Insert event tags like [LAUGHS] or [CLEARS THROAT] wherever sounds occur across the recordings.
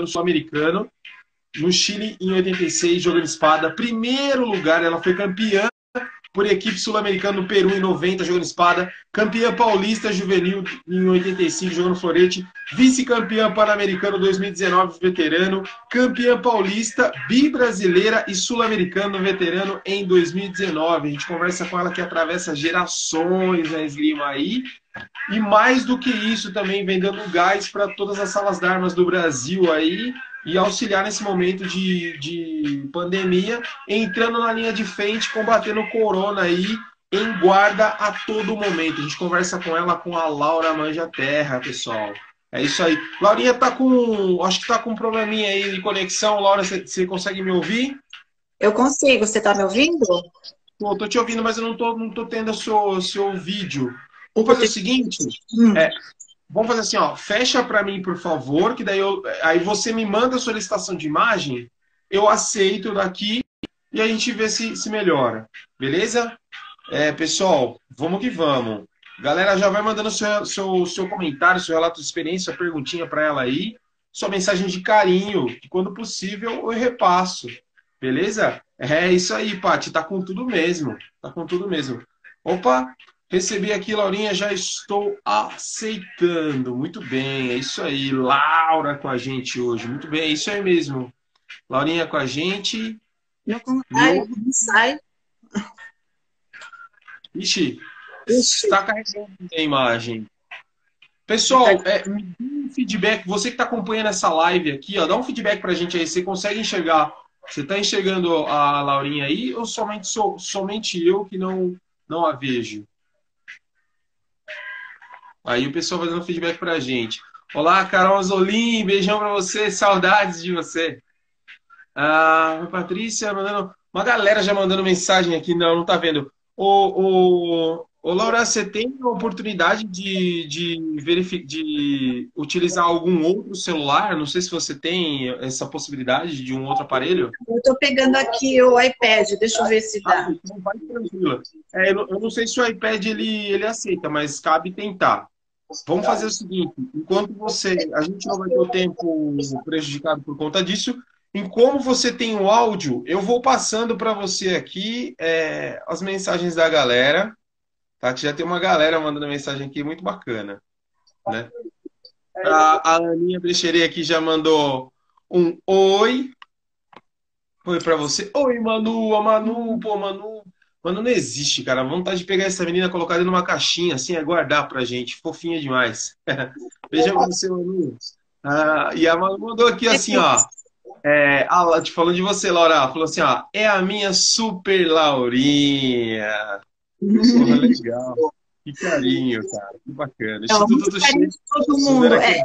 no Sul-Americano, no Chile em 86, jogando espada. Primeiro lugar, ela foi campeã por equipe sul-americana no Peru em 90, jogando espada. Campeã paulista juvenil em 85, jogando florete. Vice-campeã pan-americano 2019, veterano. Campeã paulista, bi-brasileira e sul-americano veterano em 2019. A gente conversa com ela que atravessa gerações na esgrima aí. E mais do que isso, também vem dando gás para todas as salas de armas do Brasil aí e auxiliar nesse momento de, de pandemia, entrando na linha de frente, combatendo o corona aí em guarda a todo momento. A gente conversa com ela com a Laura Manja Terra, pessoal. É isso aí. Laurinha tá com. Acho que tá com um probleminha aí de conexão. Laura, você consegue me ouvir? Eu consigo. Você tá me ouvindo? Tô, tô te ouvindo, mas eu não tô, não tô tendo o seu, seu vídeo. Vamos fazer o seguinte: hum. é, Vamos fazer assim, ó. Fecha para mim, por favor, que daí eu, aí você me manda a solicitação de imagem, eu aceito daqui e a gente vê se, se melhora. Beleza? É, pessoal, vamos que vamos. Galera, já vai mandando seu, seu, seu comentário, seu relato de experiência, perguntinha para ela aí. Sua mensagem de carinho, que quando possível eu repasso. Beleza? É isso aí, Paty. Tá com tudo mesmo. Tá com tudo mesmo. Opa, Recebi aqui, Laurinha, já estou aceitando. Muito bem, é isso aí. Laura com a gente hoje. Muito bem, é isso aí mesmo. Laurinha com a gente. Não sai. Ixi, está carregando a imagem. Pessoal, é, me dê um feedback. Você que está acompanhando essa live aqui, ó, dá um feedback para a gente aí. Você consegue enxergar? Você está enxergando a Laurinha aí ou somente, sou, somente eu que não, não a vejo? Aí o pessoal vai dando feedback pra gente. Olá, Carol Azolim, beijão pra você, saudades de você. Ah, Patrícia mandando. Uma galera já mandando mensagem aqui, não, não tá vendo. Ô, ô, ô Laura, você tem a oportunidade de, de, verific... de utilizar algum outro celular? Não sei se você tem essa possibilidade de um outro aparelho. Eu estou pegando aqui o iPad, deixa eu ver se dá. Ah, então vai tranquila. É, eu não sei se o iPad ele, ele aceita, mas cabe tentar. Vamos fazer o seguinte: enquanto você. A gente não vai ter o tempo prejudicado por conta disso. Em como você tem o áudio, eu vou passando para você aqui é, as mensagens da galera. Tá? Que já tem uma galera mandando mensagem aqui muito bacana. Né? A, a Aninha Brecheret aqui já mandou um oi. Oi para você. Oi, Manu, a Manu, pô, Manu, Mano, não existe, cara. A vontade de pegar essa menina, colocar ela numa caixinha, assim, é guardar pra gente. Fofinha demais. [LAUGHS] Veja você, Manu. Ah, e a Manu mandou aqui assim, ó. É, a, falando de você, Laura. Falou assim, ó. É a minha super Laurinha. Porra, legal. Que carinho, cara. Que bacana. Não, Instituto do Cheio. Todo mundo. É,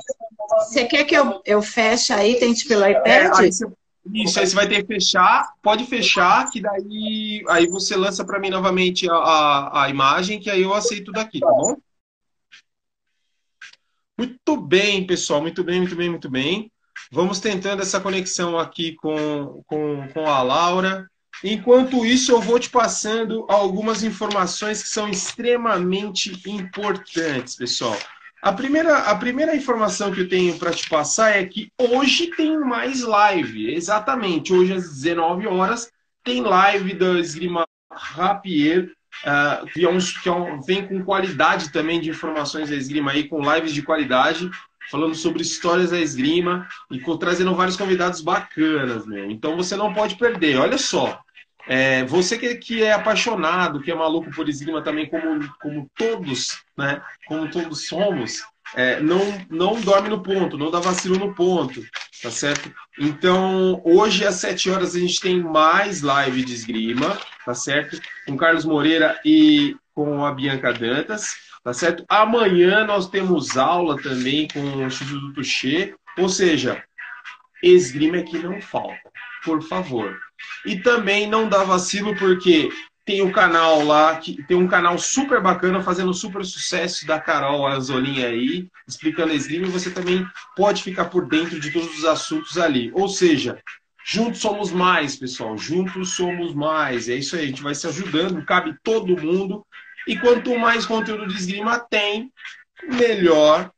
você quer que eu, eu feche aí, tente pelo iPad? É, aí você isso, aí você vai ter que fechar, pode fechar, que daí aí você lança para mim novamente a, a, a, imagem, que aí eu aceito daqui, tá bom? Muito bem, pessoal, muito bem, muito bem, muito bem. Vamos tentando essa conexão aqui com, com, com a Laura. Enquanto isso, eu vou te passando algumas informações que são extremamente importantes, pessoal. A primeira, a primeira informação que eu tenho para te passar é que hoje tem mais live. Exatamente, hoje às 19 horas tem live da Esgrima Rapier, uh, que, é um, que é um, vem com qualidade também de informações da esgrima aí, com lives de qualidade, falando sobre histórias da esgrima e com, trazendo vários convidados bacanas, meu. Então você não pode perder. Olha só, é, você que, que, é apaixonado, que é maluco por esgrima também, como, como todos, né? Como todos somos, é, não, não dorme no ponto, não dá vacilo no ponto, tá certo? Então, hoje às 7 horas a gente tem mais live de esgrima, tá certo? Com Carlos Moreira e com a Bianca Dantas, tá certo? Amanhã nós temos aula também com o Instituto Tuxê, ou seja, esgrima é que não falta, por favor. E também não dá vacilo porque tem o um canal lá, que tem um canal super bacana fazendo super sucesso da Carol Azolinha aí, explicando esgrima, e você também pode ficar por dentro de todos os assuntos ali. Ou seja, juntos somos mais, pessoal, juntos somos mais. É isso aí, a gente vai se ajudando, cabe todo mundo. E quanto mais conteúdo de esgrima tem, melhor,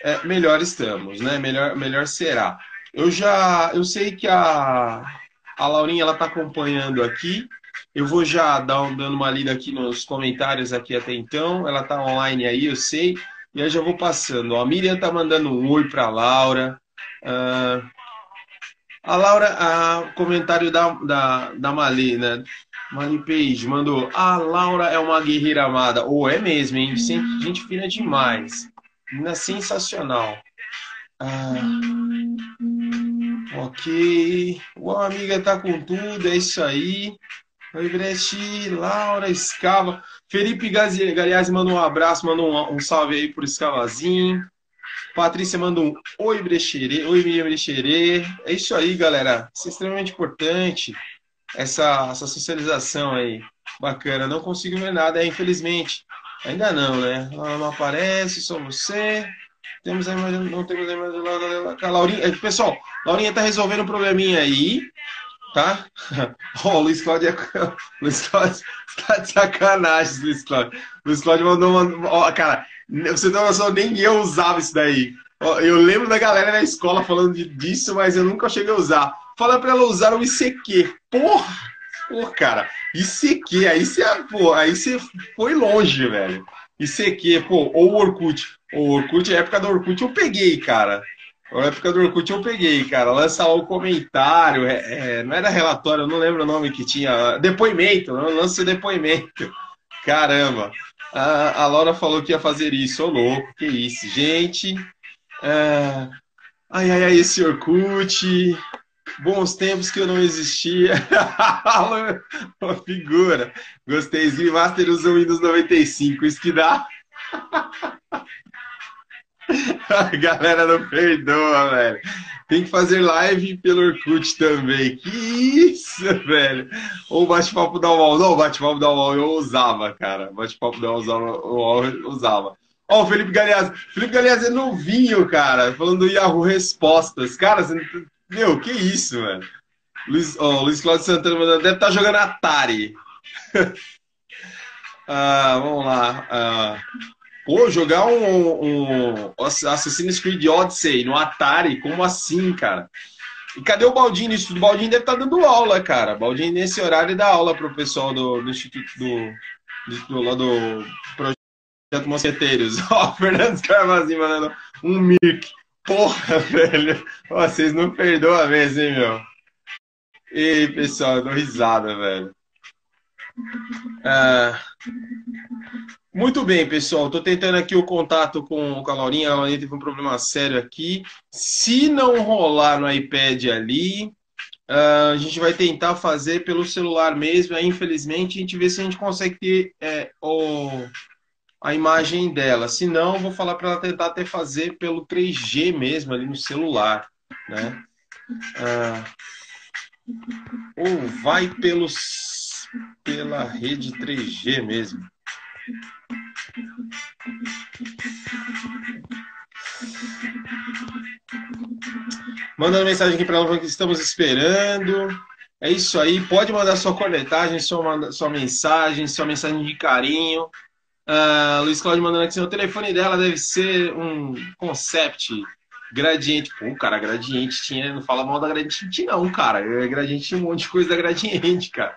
é, melhor estamos, né? Melhor, melhor será. eu já, eu sei que a, a Laurinha ela está acompanhando aqui. Eu vou já dar, dando uma lida aqui nos comentários aqui até então. Ela está online aí, eu sei. E eu já vou passando. A Miriam está mandando um oi para a Laura. Uh, a Laura, a comentário da, da, da Mali, né? Mali Page mandou: A Laura é uma guerreira amada. Ou oh, é mesmo, hein? Gente fina demais. Menina sensacional. Ah, ok. O amiga tá com tudo, é isso aí. Oi, Brecht, Laura, Escava. Felipe Galeazzi mandou um abraço, mandou um, um salve aí pro Escavazinho. Patrícia manda um oi, Brexerê, oi, Miriam Brexerê. É isso aí, galera. Isso é extremamente importante, essa, essa socialização aí. Bacana. Não consigo ver nada, é, infelizmente. Ainda não, né? Não aparece, só você. Temos a imagem, não temos a imagem da Laurinha. É, pessoal, Laurinha tá resolvendo um probleminha aí, tá? [LAUGHS] Ó, oh, o Luiz Cláudio é... [LAUGHS] Luiz Cláudio tá de sacanagem, Luiz Cláudio. Luiz Cláudio mandou uma. Ó, cara, você não noção, nem eu usava isso daí. Eu lembro da galera na escola falando disso, mas eu nunca cheguei a usar. Fala pra ela usar o ICQ. Porra! Porra, cara. ICQ, aí você, pô, aí você foi longe, velho. ICQ, pô, ou o Orkut. O Orkut, a época do Orkut eu peguei, cara. A época do Orkut eu peguei, cara. Lança lá o comentário. É, é, não era relatório, eu não lembro o nome que tinha. Depoimento, lança depoimento. [LAUGHS] Caramba. A, a Laura falou que ia fazer isso. Ô, louco, que isso. Gente, é... ai, ai, ai, esse Orkut. Bons tempos que eu não existia. [LAUGHS] Uma figura. Gostei. Slim Master usa o Windows 95. Isso que dá. A [LAUGHS] galera não perdoa, velho. Tem que fazer live pelo Orkut também. Que isso, velho. Ou bate-papo da UOL. Não, bate-papo da UOL eu usava, cara. Bate-papo da UOL eu usava. Ó, o Felipe Galeazzi. Felipe Galeazzi é novinho, cara. Falando do Yahoo Respostas. Cara, você... meu, que isso, velho. Luiz, oh, Luiz Cláudio Santana deve estar tá jogando Atari. [LAUGHS] ah, vamos lá. Ah, Pô, jogar um, um Assassin's Creed Odyssey no Atari, como assim, cara? E cadê o Baldinho nisso? O Baldinho deve estar tá dando aula, cara. O Baldinho nesse horário dá aula pro pessoal do, do Instituto do, do, do, lá do Projeto Mosqueteiros. [LAUGHS] Ó, o Fernando Carvazinho mandando um mic. Porra, [LAUGHS] velho. Vocês não perdoam a vez, hein, meu? Ei, pessoal, eu dou risada, velho. Ah, muito bem, pessoal. Estou tentando aqui o contato com, com a Laurinha. A Laurinha teve um problema sério aqui. Se não rolar no iPad ali, uh, a gente vai tentar fazer pelo celular mesmo. Aí, infelizmente, a gente vê se a gente consegue ter é, o, a imagem dela. Se não, vou falar para ela tentar até fazer pelo 3G mesmo ali no celular, né? Uh, ou vai pelos, pela rede 3G mesmo. Mandando mensagem aqui para nós que estamos esperando. É isso aí. Pode mandar sua cornetagem, sua, sua mensagem, sua mensagem de carinho. Uh, Luiz Cláudio mandando aqui, o telefone dela deve ser um concept gradiente. Pô, cara, gradiente tinha. Não fala mal da gradiente, não, cara. Gradiente tinha um monte de coisa da gradiente, cara.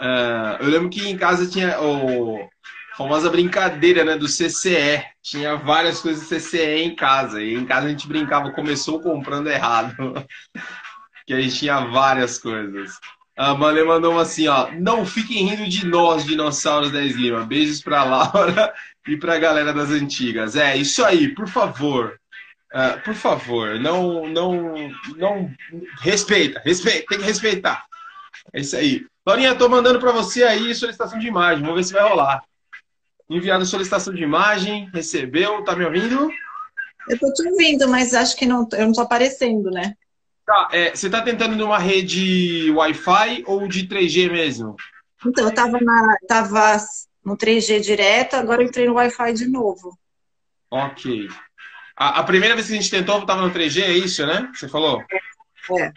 Uh, eu lembro que em casa tinha o famosa brincadeira né, do CCE. Tinha várias coisas CCE em casa. E em casa a gente brincava, começou comprando errado. [LAUGHS] que a gente tinha várias coisas. A Malê mandou assim, ó. Não fiquem rindo de nós, dinossauros da Slima. Beijos pra Laura [LAUGHS] e pra galera das antigas. É, isso aí, por favor. Uh, por favor, não, não, não. Respeita, respeita, tem que respeitar. É isso aí. Laurinha, tô mandando para você aí solicitação de imagem. Vamos ver se vai rolar. Enviado solicitação de imagem, recebeu, tá me ouvindo? Eu tô te ouvindo, mas acho que não, eu não tô aparecendo, né? Tá, é, você tá tentando numa rede Wi-Fi ou de 3G mesmo? Então, eu tava, na, tava no 3G direto, agora eu entrei no Wi-Fi de novo. Ok. A, a, primeira vez que a gente tentou, tava no 3G, é isso, né? Você falou? É.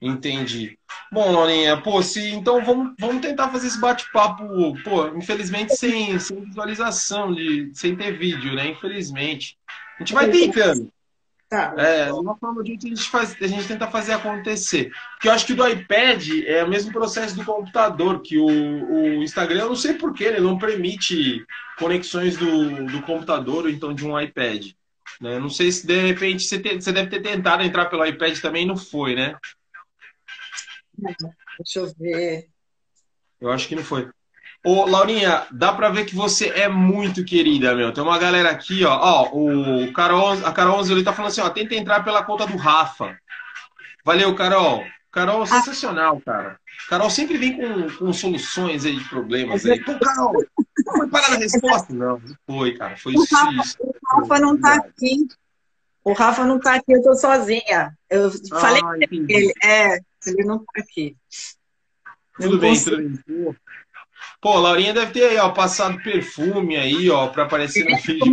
Entendi. Bom, Laurinha, pô, se, então vamos, vamos tentar fazer esse bate-papo, pô, infelizmente sem, sem visualização, de, sem ter vídeo, né? Infelizmente. A gente vai tentando. Tá. É, uma forma de a gente faz, a gente tenta fazer acontecer. Porque eu acho que do iPad é o mesmo processo do computador, que o, o Instagram, eu não sei porquê, ele não permite conexões do, do computador ou então de um iPad. Né? Não sei se de repente você, te, você deve ter tentado entrar pelo iPad também e não foi, né? Deixa eu ver. Eu acho que não foi. Ô, Laurinha, dá pra ver que você é muito querida, meu. Tem uma galera aqui, ó. Ó, o Carol, a Carol ele tá falando assim, ó, tenta entrar pela conta do Rafa. Valeu, Carol. Carol, sensacional, cara. Carol sempre vem com, com soluções aí de problemas aí. Pô, Carol, não foi parar a resposta? Não, não foi, cara. Foi o Rafa, o Rafa não tá aqui. O Rafa não tá aqui, eu tô sozinha. Eu falei ah, ele, é, ele não tá aqui. Tudo bem, tudo bem. Pô, Laurinha deve ter aí, ó, passado perfume aí, ó, para aparecer no vídeo.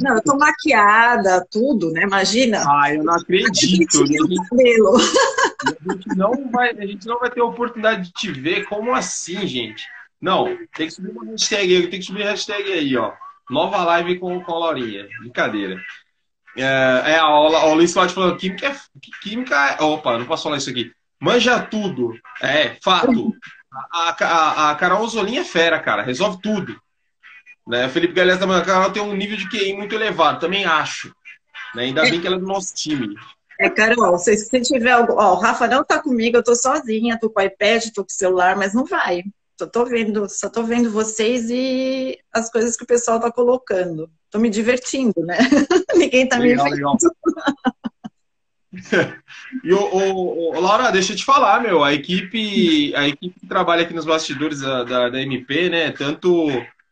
Não, eu tô maquiada, tudo, né? Imagina. Ah, eu não acredito. A gente, a gente, não vai, a gente não vai ter oportunidade de te ver. Como assim, gente? Não, tem que subir uma hashtag aí, tem que subir hashtag aí, ó. Nova live com, com a Laurinha. Brincadeira. É, é o, Luiz Cláudio falou, química é. Química é. Opa, não posso falar isso aqui. Manja tudo. É, fato. A, a, a Carol Zolinha é fera, cara. Resolve tudo. Né? O Felipe Galés da Carol tem um nível de QI muito elevado, também acho. Né? Ainda bem que ela é do nosso time. É, Carol, se, se tiver algo. Ó, o Rafa não tá comigo, eu tô sozinha, tô com o iPad, tô com o celular, mas não vai. Só tô vendo, só tô vendo vocês e as coisas que o pessoal tá colocando. Tô me divertindo, né? [LAUGHS] Ninguém tá legal, me vendo. [LAUGHS] [LAUGHS] e o, o, o, Laura, deixa eu te falar, meu, a equipe, a equipe que trabalha aqui nos bastidores da, da, da MP, né? Tanto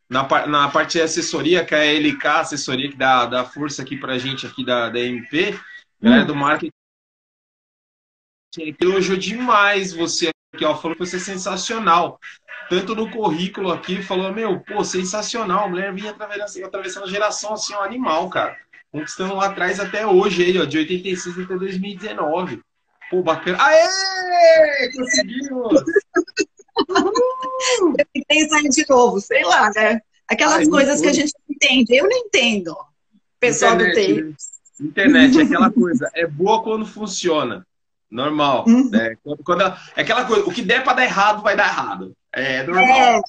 na, na parte de assessoria, que é a LK, assessoria que dá, dá força aqui pra gente aqui da, da MP, galera hum. do marketing. Elogiou demais você aqui, ó, falou que você é sensacional. Tanto no currículo aqui, falou, meu, pô, sensacional, a mulher vinha atravessando, atravessando geração assim, um animal, cara conquistando lá atrás até hoje, aí, ó, de 86 até 2019. Pô, bacana. Aê! Conseguimos! [LAUGHS] Eu tentei sair de novo, sei lá, né? Aquelas Ai, coisas que a gente não entende. Eu não entendo. Pessoal Internet, do TI. Né? Internet é aquela coisa, é boa quando funciona. Normal. Uhum. Né? Quando, quando ela, é aquela coisa, o que der para dar errado, vai dar errado. É normal. É,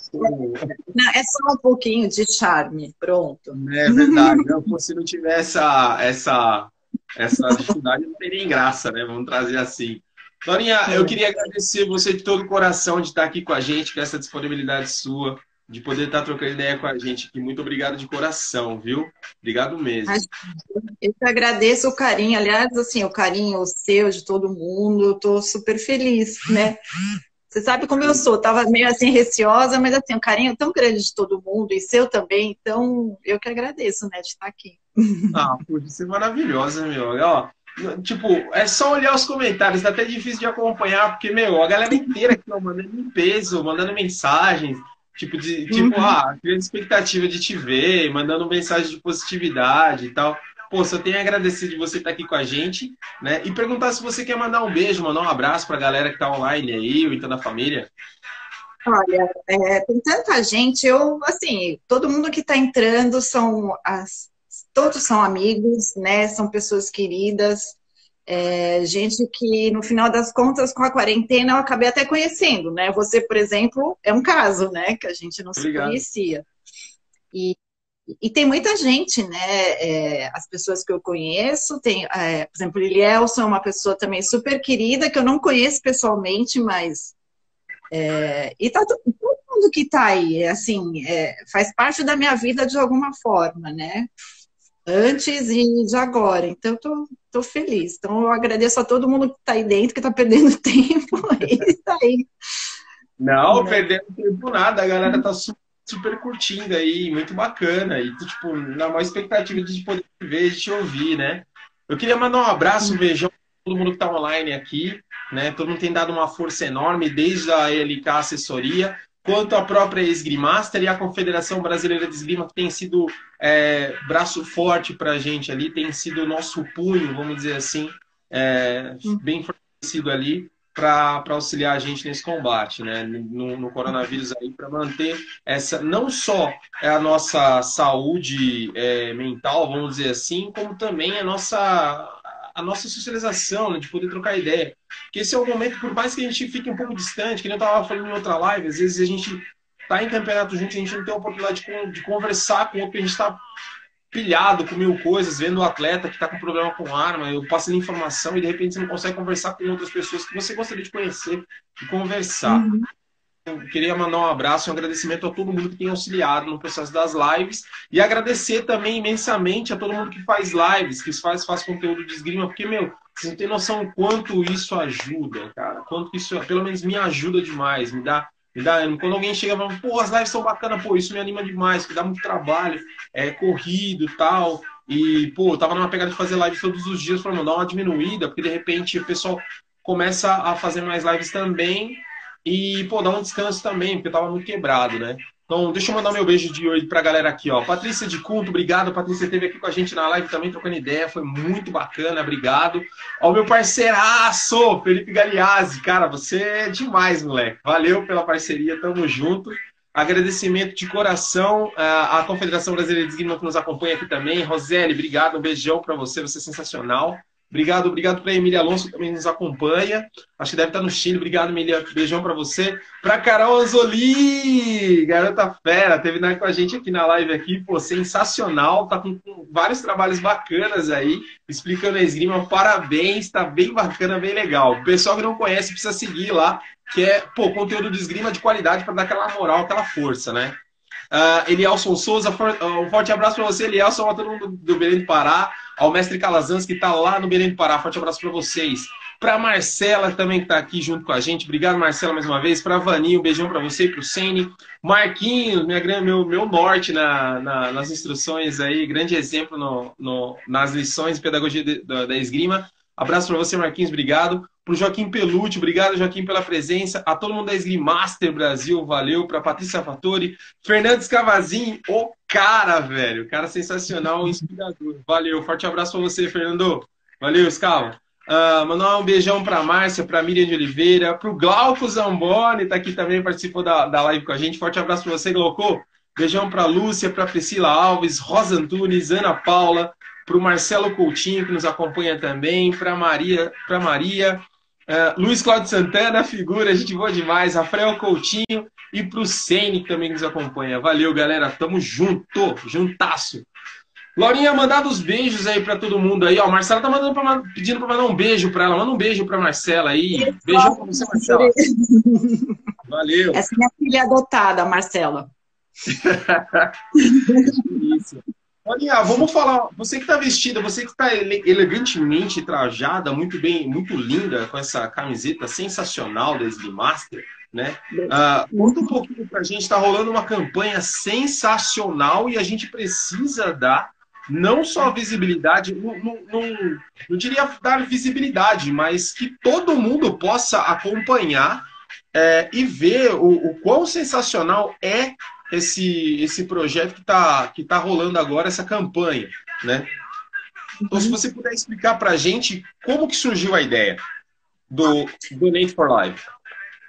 não, é só um pouquinho de charme, pronto. É verdade. Não, se não tiver essa, essa, essa dificuldade, não teria graça, né? Vamos trazer assim. Dorinha, eu queria agradecer você de todo o coração de estar aqui com a gente, com essa disponibilidade sua, de poder estar trocando ideia com a gente aqui. Muito obrigado de coração, viu? Obrigado mesmo. Eu te agradeço o carinho, aliás, assim, o carinho seu, de todo mundo, eu tô super feliz, né? Você sabe como eu sou, tava meio assim receosa, mas assim, um carinho tão grande de todo mundo e seu também, então eu que agradeço, né, de estar aqui. Ah, puxa, você é maravilhosa, meu. Ó, tipo, é só olhar os comentários, tá até difícil de acompanhar, porque, meu, a galera inteira aqui, ó, mandando em peso, mandando mensagens, tipo, de, tipo, uhum. ah, criando expectativa de te ver, mandando mensagem de positividade e tal. Pô, só tenho a agradecer de você estar aqui com a gente, né? E perguntar se você quer mandar um beijo, mandar um abraço para a galera que está online aí, ou então da família. Olha, é, tem tanta gente, eu, assim, todo mundo que está entrando são as, todos são amigos, né? São pessoas queridas, é, gente que, no final das contas, com a quarentena, eu acabei até conhecendo, né? Você, por exemplo, é um caso, né? Que a gente não Obrigado. se conhecia. E e tem muita gente, né? É, as pessoas que eu conheço, tem, é, por exemplo, Lilielson é uma pessoa também super querida, que eu não conheço pessoalmente, mas. É, e tá todo mundo que está aí, assim, é, faz parte da minha vida de alguma forma, né? Antes e de agora. Então, eu tô, tô feliz. Então, eu agradeço a todo mundo que está aí dentro, que está perdendo [LAUGHS] tempo e está aí. Não, né? perdendo tempo nada, a galera tá super super curtindo aí, muito bacana. E, tipo, na maior expectativa de poder te ver, de te ouvir, né? Eu queria mandar um abraço, um beijão para todo mundo que está online aqui, né? Todo mundo tem dado uma força enorme, desde a LK Assessoria, quanto a própria Esgrimaster e a Confederação Brasileira de Esgrima, que tem sido é, braço forte para a gente ali, tem sido o nosso punho, vamos dizer assim, é, bem fortalecido ali para auxiliar a gente nesse combate, né, no, no coronavírus aí, para manter essa não só a nossa saúde é, mental, vamos dizer assim, como também a nossa a nossa socialização, né, de poder trocar ideia. Porque esse é o momento, por mais que a gente fique um pouco distante, que nem eu estava falando em outra live, às vezes a gente está em campeonato junto, a gente não tem a oportunidade de, de conversar com o que a gente está pilhado com mil coisas, vendo o atleta que está com problema com arma, eu passo informação e de repente você não consegue conversar com outras pessoas que você gostaria de conhecer e conversar. Uhum. Eu queria mandar um abraço e um agradecimento a todo mundo que tem auxiliado no processo das lives e agradecer também imensamente a todo mundo que faz lives, que faz, faz conteúdo de esgrima, porque, meu, você não tem noção o quanto isso ajuda, cara. Quanto isso, pelo menos, me ajuda demais, me dá dá. Quando alguém chega e fala, pô, as lives são bacanas, pô, isso me anima demais, que dá muito trabalho, é corrido tal. E, pô, eu tava numa pegada de fazer live todos os dias, falando, dar uma diminuída, porque de repente o pessoal começa a fazer mais lives também e, pô, dar um descanso também, porque eu tava muito quebrado, né? Então, deixa eu mandar meu beijo de hoje pra galera aqui, ó. Patrícia de Cunto, obrigado. Patrícia esteve aqui com a gente na live também, trocando ideia. Foi muito bacana, obrigado. Ó, meu parceiraço, Felipe Galiazzi. Cara, você é demais, moleque. Valeu pela parceria, tamo junto. Agradecimento de coração à Confederação Brasileira de Esgrima que nos acompanha aqui também. Roseli, obrigado. Um beijão para você, você é sensacional. Obrigado, obrigado para Emília Alonso, que também nos acompanha. Acho que deve estar no Chile. Obrigado, Emília. Beijão para você. Para Carol Anzoli, garota fera, teve com a gente aqui na live aqui, pô, sensacional. Tá com, com vários trabalhos bacanas aí, explicando a esgrima. Parabéns, tá bem bacana, bem legal. O pessoal que não conhece precisa seguir lá, que é, pô, conteúdo de esgrima de qualidade para dar aquela moral, aquela força, né? Uh, Elielson Souza, um forte abraço para você, Elielson, todo mundo do Belém do Pará, ao mestre Calazans, que está lá no Belém do Pará. Forte abraço para vocês. Para Marcela, também que está aqui junto com a gente. Obrigado, Marcela, mais uma vez. Para Vaninho, um beijão para você e para o Sene. Marquinhos, minha, meu, meu norte na, na, nas instruções aí, grande exemplo no, no, nas lições de pedagogia de, da, da esgrima. Abraço para você, Marquinhos, obrigado. Para o Joaquim Pelucci, obrigado, Joaquim, pela presença. A todo mundo da Esgrim Master Brasil, valeu. Para Patrícia Fatori. Fernandes Cavazin, o cara, velho. Cara sensacional, [LAUGHS] inspirador. Valeu, forte abraço para você, Fernando. Valeu, Scala. Uh, mandar um beijão para Márcia, para Miriam de Oliveira, para o Glauco Zamboni, tá aqui também, participou da, da live com a gente. Forte abraço para você, Glauco. Beijão para Lúcia, para Priscila Alves, Rosa Antunes, Ana Paula, para o Marcelo Coutinho, que nos acompanha também, para Maria, para Maria, uh, Luiz Cláudio Santana, figura, gente boa demais, Rafael Coutinho e para o Sene, que também nos acompanha. Valeu, galera, tamo junto, juntasso. Laurinha, mandar os beijos aí para todo mundo aí, ó. Marcela tá mandando pra, pedindo para mandar um beijo para ela. Manda um beijo para Marcela aí. Beijão para você, Marcela. Valeu. Essa é minha filha adotada, Marcela. [LAUGHS] Isso. Olha, vamos falar. Você que está vestida, você que está elegantemente trajada, muito bem, muito linda, com essa camiseta sensacional da Master, né? Uh, conta um pouquinho para a gente. Está rolando uma campanha sensacional e a gente precisa dar não só visibilidade, não, não, não, não diria dar visibilidade, mas que todo mundo possa acompanhar é, e ver o, o quão sensacional é esse, esse projeto que está que tá rolando agora, essa campanha, né? Então, se você puder explicar para a gente como que surgiu a ideia do Donate for Life.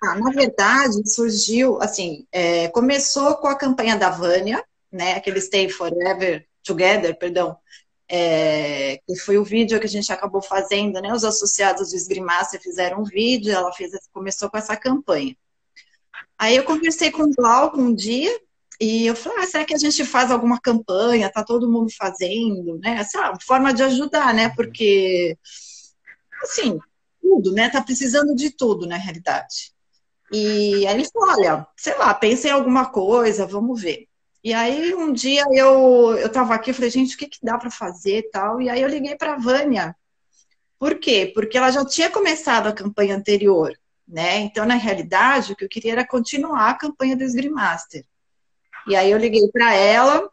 Ah, na verdade, surgiu, assim, é, começou com a campanha da Vânia, né, aquele Stay Forever Together, perdão, é, que foi o vídeo que a gente acabou fazendo, né, os associados do Esgrimaster fizeram um vídeo, ela fez, começou com essa campanha. Aí eu conversei com o Glauco um dia, e eu falei, ah, será que a gente faz alguma campanha? Tá todo mundo fazendo, né? Essa forma de ajudar, né? Porque, assim, tudo, né? Tá precisando de tudo, na realidade. E aí ele falou, olha, sei lá, pensa em alguma coisa, vamos ver. E aí um dia eu eu tava aqui, eu falei, gente, o que que dá para fazer e tal? E aí eu liguei para Vânia. Por quê? Porque ela já tinha começado a campanha anterior, né? Então, na realidade, o que eu queria era continuar a campanha do Esgrimaster. E aí eu liguei para ela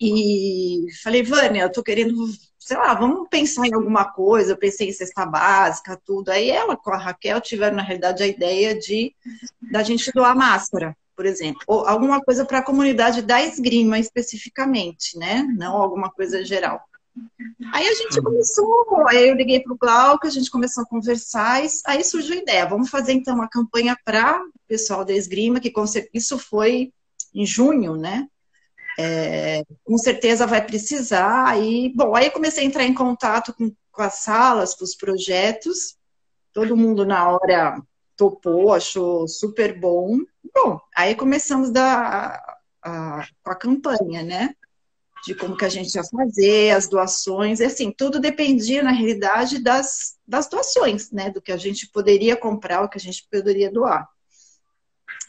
e falei, Vânia, eu tô querendo, sei lá, vamos pensar em alguma coisa. Eu pensei em cesta básica, tudo. Aí ela com a Raquel tiveram, na realidade, a ideia de da gente doar máscara, por exemplo. Ou alguma coisa para a comunidade da esgrima especificamente, né? Não alguma coisa geral. Aí a gente começou, aí eu liguei para o Glauco, a gente começou a conversar, e aí surgiu a ideia, vamos fazer então uma campanha para o pessoal da esgrima, que isso foi em junho, né? é, com certeza vai precisar. E, bom, aí comecei a entrar em contato com, com as salas, com os projetos. Todo mundo na hora topou, achou super bom. Bom, aí começamos da, a, a campanha, né? De como que a gente ia fazer, as doações, e assim, tudo dependia, na realidade, das, das doações, né? Do que a gente poderia comprar, o que a gente poderia doar.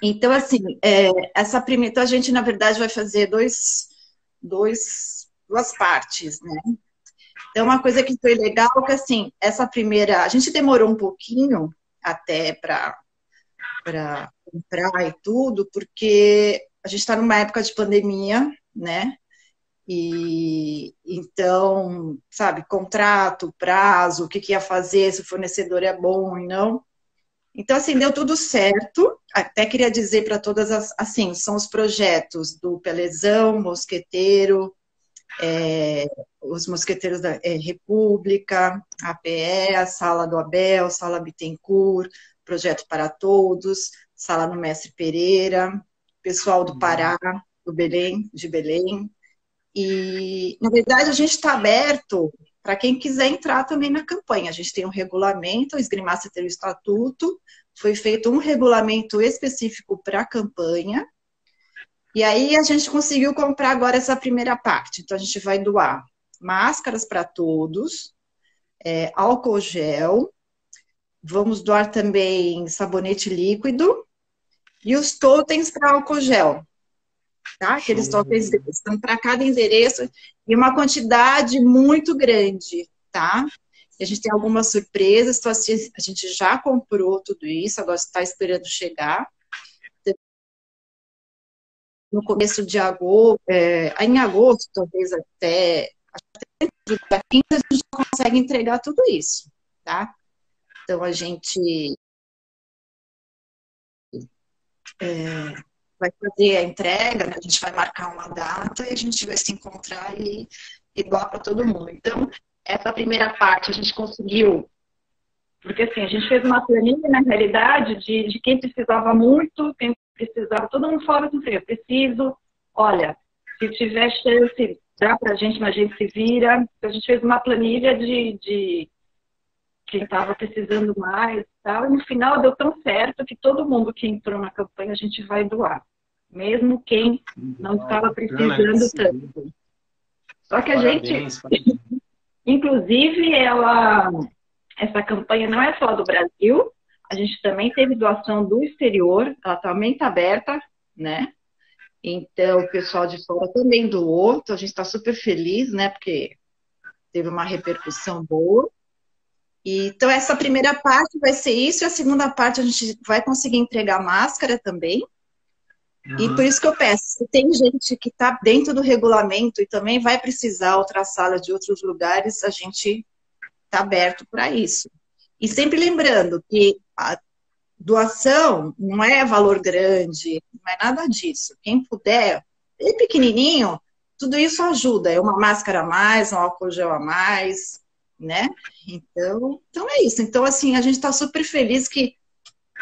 Então, assim, é, essa primeira, então a gente, na verdade, vai fazer dois, dois, duas partes, né? Então, uma coisa que foi legal é que, assim, essa primeira, a gente demorou um pouquinho até para comprar e tudo, porque a gente está numa época de pandemia, né? E então, sabe, contrato, prazo, o que, que ia fazer, se o fornecedor é bom e não. Então, assim, deu tudo certo. Até queria dizer para todas as, assim, são os projetos do Pelezão, Mosqueteiro, é, os Mosqueteiros da é, República, a PE, a Sala do Abel, Sala Bittencourt, Projeto para Todos, Sala do Mestre Pereira, pessoal do Pará, do Belém, de Belém. E, na verdade, a gente está aberto para quem quiser entrar também na campanha. A gente tem um regulamento, o Esgrimaça tem o estatuto, foi feito um regulamento específico para a campanha, e aí a gente conseguiu comprar agora essa primeira parte. Então, a gente vai doar máscaras para todos, é, álcool gel, vamos doar também sabonete líquido e os totens para álcool gel. Tá? Aqueles totens estão para cada endereço e uma quantidade muito grande, tá? A gente tem algumas surpresas, então assim, a gente já comprou tudo isso, agora está esperando chegar no começo de agosto, é, em agosto, talvez até, até dia 15, a gente consegue entregar tudo isso, tá? Então, a gente é, vai fazer a entrega, né? a gente vai marcar uma data e a gente vai se encontrar e, doar para todo mundo. Então, essa primeira parte a gente conseguiu, porque assim, a gente fez uma planilha, na realidade, de, de quem precisava muito, quem precisava, todo mundo fala assim, eu preciso, olha, se tiver chance, dá pra gente, mas a gente se vira. A gente fez uma planilha de, de quem estava precisando mais e tal, e no final deu tão certo que todo mundo que entrou na campanha a gente vai doar, mesmo quem não estava precisando tanto. Só que a gente, inclusive, ela, essa campanha não é só do Brasil, a gente também teve doação do exterior, ela também está aberta, né? Então, o pessoal de fora também doou, então a gente está super feliz, né? Porque teve uma repercussão boa. E, então, essa primeira parte vai ser isso, e a segunda parte a gente vai conseguir entregar máscara também. E por isso que eu peço, tem gente que está dentro do regulamento e também vai precisar outra sala de outros lugares, a gente está aberto para isso. E sempre lembrando que a doação não é valor grande, não é nada disso. Quem puder, é pequenininho, tudo isso ajuda. É uma máscara a mais, um álcool gel a mais, né? Então, então é isso. Então, assim, a gente está super feliz que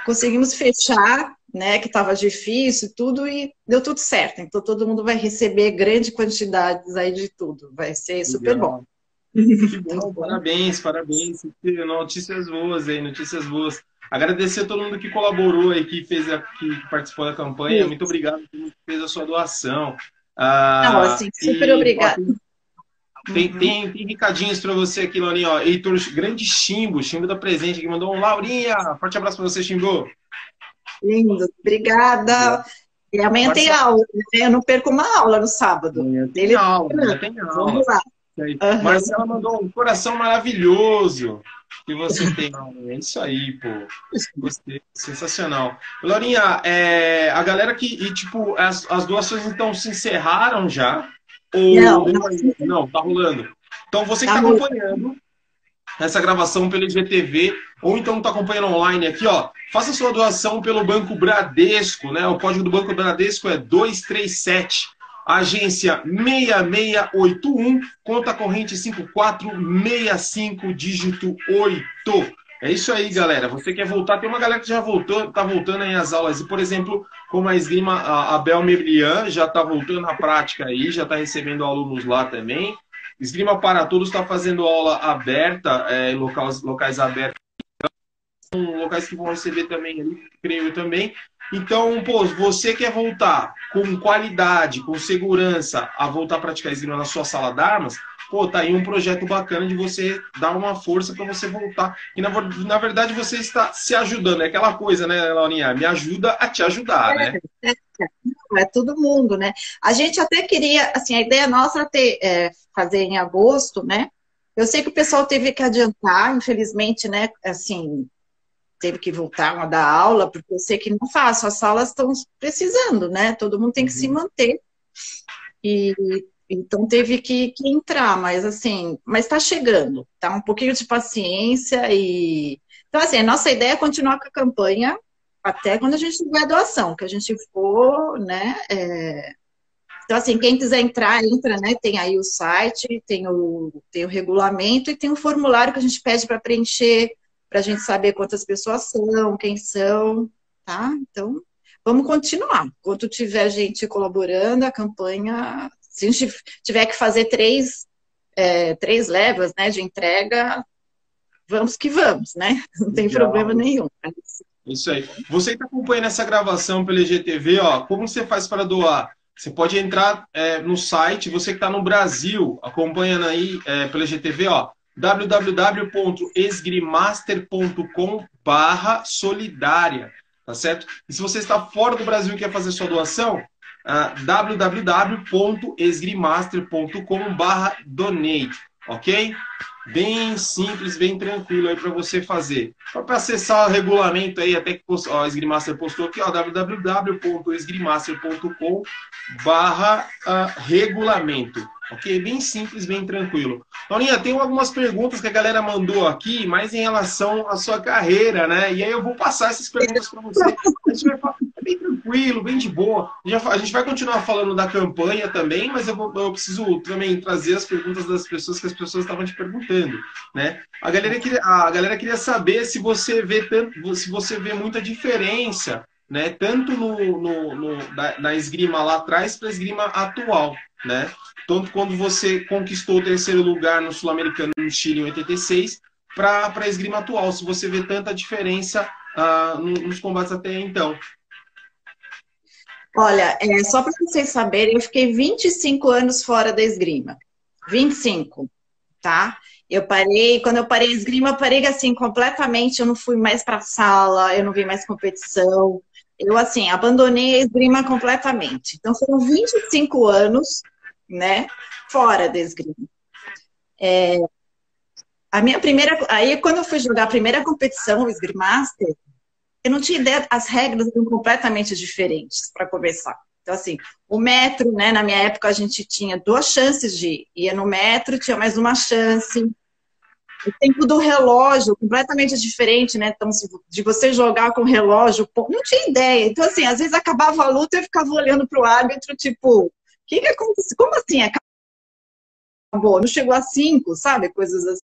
conseguimos fechar, né? Que estava difícil tudo e deu tudo certo. Então, todo mundo vai receber grandes quantidades aí de tudo. Vai ser super Legal. bom. Que bom, parabéns, parabéns. Notícias boas aí, notícias boas. Agradecer a todo mundo que colaborou aí, que fez a, que participou da campanha. Muito obrigado por que fez a sua doação. Ah, Não, assim, super e, obrigado. Tem, uhum. tem, tem recadinhos para você aqui, Laurinha. Ó, Heitor, grande Chimbo, Chimbo da Presente, que mandou um Laurinha. Forte abraço para você, Chimbo. Lindo, obrigada. E amanhã Pode tem aula, né? eu não perco uma aula no sábado. Amanhã tem Ele... aula, amanhã tem aula. Vamos lá. Uhum. Marcela mandou um coração maravilhoso que você [LAUGHS] tem. É isso aí, pô. Gostei. Sensacional. Laurinha, é, a galera que. E, tipo, as, as doações então se encerraram já? Ou, não, não, não tá rolando. Então você que está tá acompanhando essa gravação pelo IGTV, ou então está acompanhando online aqui, ó, faça sua doação pelo Banco Bradesco, né? O código do Banco Bradesco é 237 agência 6681, conta corrente 5465, dígito 8. É isso aí, galera. Você quer voltar? Tem uma galera que já voltou, tá voltando aí às aulas. E, por exemplo, como a esgrima, a Bel Meblian já está voltando à prática aí, já está recebendo alunos lá também. Esgrima para Todos está fazendo aula aberta, é, locais, locais abertos, locais que vão receber também, creio eu também. Então, pô, você quer voltar com qualidade, com segurança, a voltar a praticar esgrima na sua sala de armas, pô, tá aí um projeto bacana de você dar uma força para você voltar. E na, na, verdade você está se ajudando. É aquela coisa, né, Laurinha? Me ajuda a te ajudar, né? é, né? É, é todo mundo, né? A gente até queria, assim, a ideia nossa ter, é, fazer em agosto, né? Eu sei que o pessoal teve que adiantar, infelizmente, né? Assim, teve que voltar a dar aula, porque eu sei que não faço, as salas estão precisando, né? Todo mundo tem que uhum. se manter. E então teve que, que entrar, mas assim, mas está chegando, tá? Um pouquinho de paciência e. Então, assim, a nossa ideia é continuar com a campanha até quando a gente tiver doação, que a gente for, né? É... Então, assim, quem quiser entrar, entra, né? Tem aí o site, tem o, tem o regulamento e tem o formulário que a gente pede para preencher, para a gente saber quantas pessoas são, quem são, tá? Então, vamos continuar. Enquanto tiver gente colaborando, a campanha se a gente tiver que fazer três, é, três levas né, de entrega, vamos que vamos, né? [LAUGHS] Não tem Legal. problema nenhum. Isso aí. Você que está acompanhando essa gravação pelo IGTV, ó, como você faz para doar? Você pode entrar é, no site, você que está no Brasil, acompanhando aí é, pelo IGTV, ó, www.esgrimaster.com barra solidária, tá certo? E se você está fora do Brasil e quer fazer sua doação, uh, www.esgrimaster.com/donate, ok? Bem simples, bem tranquilo aí para você fazer. Só para acessar o regulamento aí, até que o Esgrimaster postou aqui, ó, www.esgrimaster.com/regulamento. Ok? Bem simples, bem tranquilo. Toninha, tem algumas perguntas que a galera mandou aqui, mais em relação à sua carreira, né? E aí eu vou passar essas perguntas para você. A gente vai falar é bem tranquilo, bem de boa. A gente vai continuar falando da campanha também, mas eu, vou, eu preciso também trazer as perguntas das pessoas que as pessoas estavam te perguntando, né? A galera queria, a galera queria saber se você vê tanto, se você vê muita diferença, né? Tanto no, no, no na, na esgrima lá atrás para a esgrima atual, né? Tanto quando você conquistou o terceiro lugar no Sul-Americano no Chile em 86, para a esgrima atual, se você vê tanta diferença uh, nos combates até então. Olha, é, só para vocês saberem, eu fiquei 25 anos fora da esgrima. 25, tá? Eu parei, quando eu parei esgrima, eu parei assim, completamente, eu não fui mais para sala, eu não vi mais competição. Eu, assim, abandonei a esgrima completamente. Então, foram 25 anos né? Fora da esgrima. É, a minha primeira. Aí, quando eu fui jogar a primeira competição, o Esgrimaster, eu não tinha ideia, as regras eram completamente diferentes para começar. Então, assim, o metro, né? Na minha época, a gente tinha duas chances de ir. Ia no metro, tinha mais uma chance. O tempo do relógio, completamente diferente, né? Então, de você jogar com o relógio, não tinha ideia. Então, assim, às vezes acabava a luta e eu ficava olhando para o árbitro, tipo, que, que aconteceu? Como assim? Acabou? Não chegou a cinco, sabe? Coisas assim.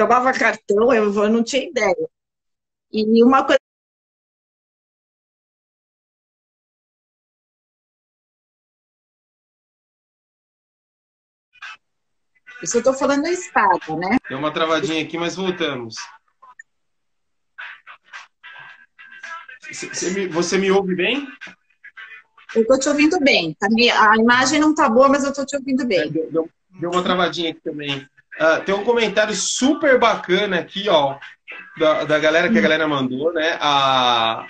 Tomava cartão, eu não tinha ideia. E uma coisa Isso eu estou falando da espada, né? Deu uma travadinha aqui, mas voltamos. Você me, você me ouve bem? Eu estou te ouvindo bem. A imagem não está boa, mas eu estou te ouvindo bem. É, deu, deu, uma travadinha aqui também. Uh, tem um comentário super bacana aqui, ó, da, da galera que a galera mandou, né? A,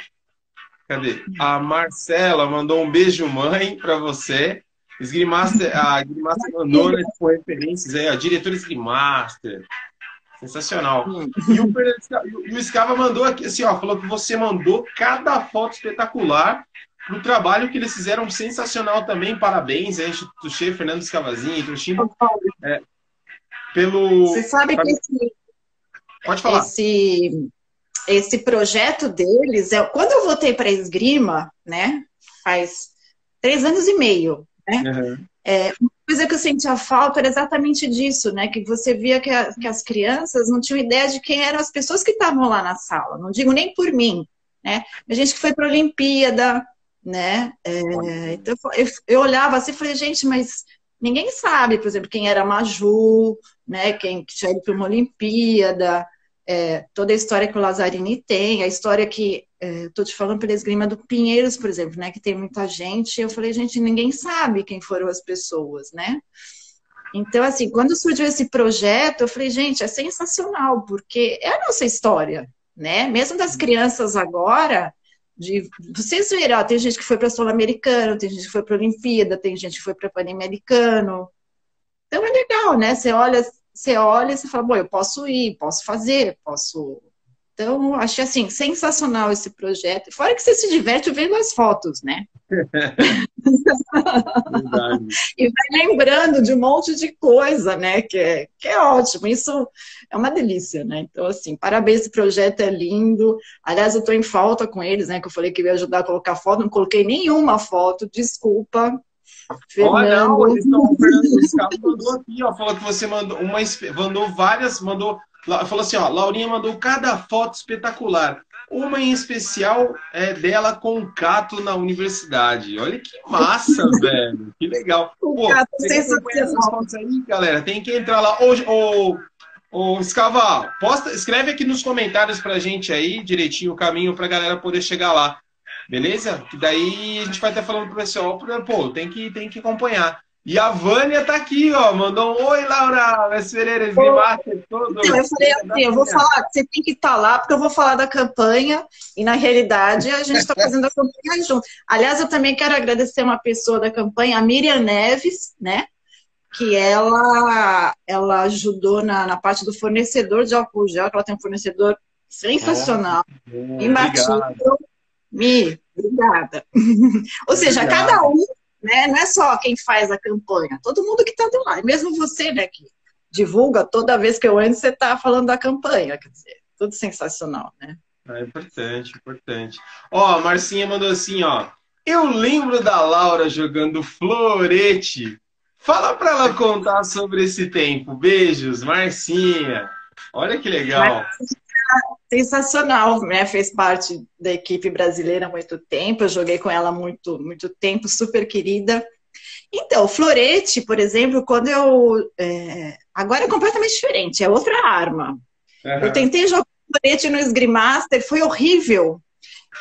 cadê? A Marcela mandou um beijo, mãe, para você. Esgrimaster, a Esgrimaster mandou né, com referências aí, ó, diretor Esgrimaster. Sensacional. E o, e o Scava mandou aqui, assim, ó, falou que você mandou cada foto espetacular pro trabalho que eles fizeram sensacional também. Parabéns, aí, chefe Fernando Escavazinho, Chimbo. É, pelo. Você sabe que esse. Pode falar. Esse esse projeto deles, é, quando eu voltei para esgrima, né, faz três anos e meio, né, uhum. é, uma coisa que eu sentia falta era exatamente disso, né, que você via que, a, que as crianças não tinham ideia de quem eram as pessoas que estavam lá na sala, não digo nem por mim, né, a gente que foi para a Olimpíada, né, é, então eu, eu olhava assim e falei, gente, mas ninguém sabe, por exemplo, quem era Maju, né, quem tinha ido para uma Olimpíada, é, toda a história que o Lazzarini tem, a história que estou é, te falando pela esgrima do Pinheiros, por exemplo, né, que tem muita gente. Eu falei, gente, ninguém sabe quem foram as pessoas, né? Então, assim, quando surgiu esse projeto, eu falei, gente, é sensacional, porque é a nossa história, né? Mesmo das crianças agora, de vocês viram, ó, tem gente que foi para Sul-Americano, tem gente que foi para Olimpíada, tem gente que foi para Pan-Americano. Então é legal, né? Você olha você olha e você fala, bom, eu posso ir, posso fazer, posso. Então, achei assim, sensacional esse projeto. Fora que você se diverte vendo as fotos, né? [LAUGHS] e vai lembrando de um monte de coisa, né? Que é, que é ótimo. Isso é uma delícia, né? Então, assim, parabéns, esse projeto é lindo. Aliás, eu estou em falta com eles, né? Que eu falei que ia ajudar a colocar foto, não coloquei nenhuma foto, desculpa. Fernando. Olha, não, o Fernando mandou aqui, ó, falou que você mandou uma, mandou várias, mandou, falou assim, ó, Laurinha mandou cada foto espetacular. Uma em especial é dela com o Cato na universidade. Olha que massa, [LAUGHS] velho. Que legal. Pô, fotos aí, galera. Tem que entrar lá. Hoje, ô, ô, Escava, posta, escreve aqui nos comentários pra gente aí, direitinho, o caminho pra galera poder chegar lá. Beleza? Que daí a gente vai estar falando pro pessoal, pô, tem que, tem que acompanhar. E a Vânia tá aqui, ó, mandou um oi, Laura, Messi Pereira, Master todo. Então, eu falei assim, eu vou falar, você tem que estar tá lá, porque eu vou falar da campanha, e na realidade a gente está fazendo a campanha junto. Aliás, eu também quero agradecer uma pessoa da campanha, a Miriam Neves, né? Que ela, ela ajudou na, na parte do fornecedor de álcool gel, que ela tem um fornecedor sensacional, oh, imbatível. Mi, obrigada. [LAUGHS] Ou seja, Obrigado. cada um, né, não é só quem faz a campanha, todo mundo que está do lado, mesmo você, né, que divulga toda vez que eu entro, você está falando da campanha, quer dizer, tudo sensacional, né? É importante, importante. Ó, a Marcinha mandou assim, ó. Eu lembro da Laura jogando florete. Fala para ela contar sobre esse tempo. Beijos, Marcinha. Olha que legal. Marcinha sensacional, né? Fez parte da equipe brasileira há muito tempo, eu joguei com ela muito, muito tempo, super querida. Então, florete, por exemplo, quando eu. É... Agora é completamente diferente, é outra arma. Uhum. Eu tentei jogar florete no Esgrimaster, foi horrível,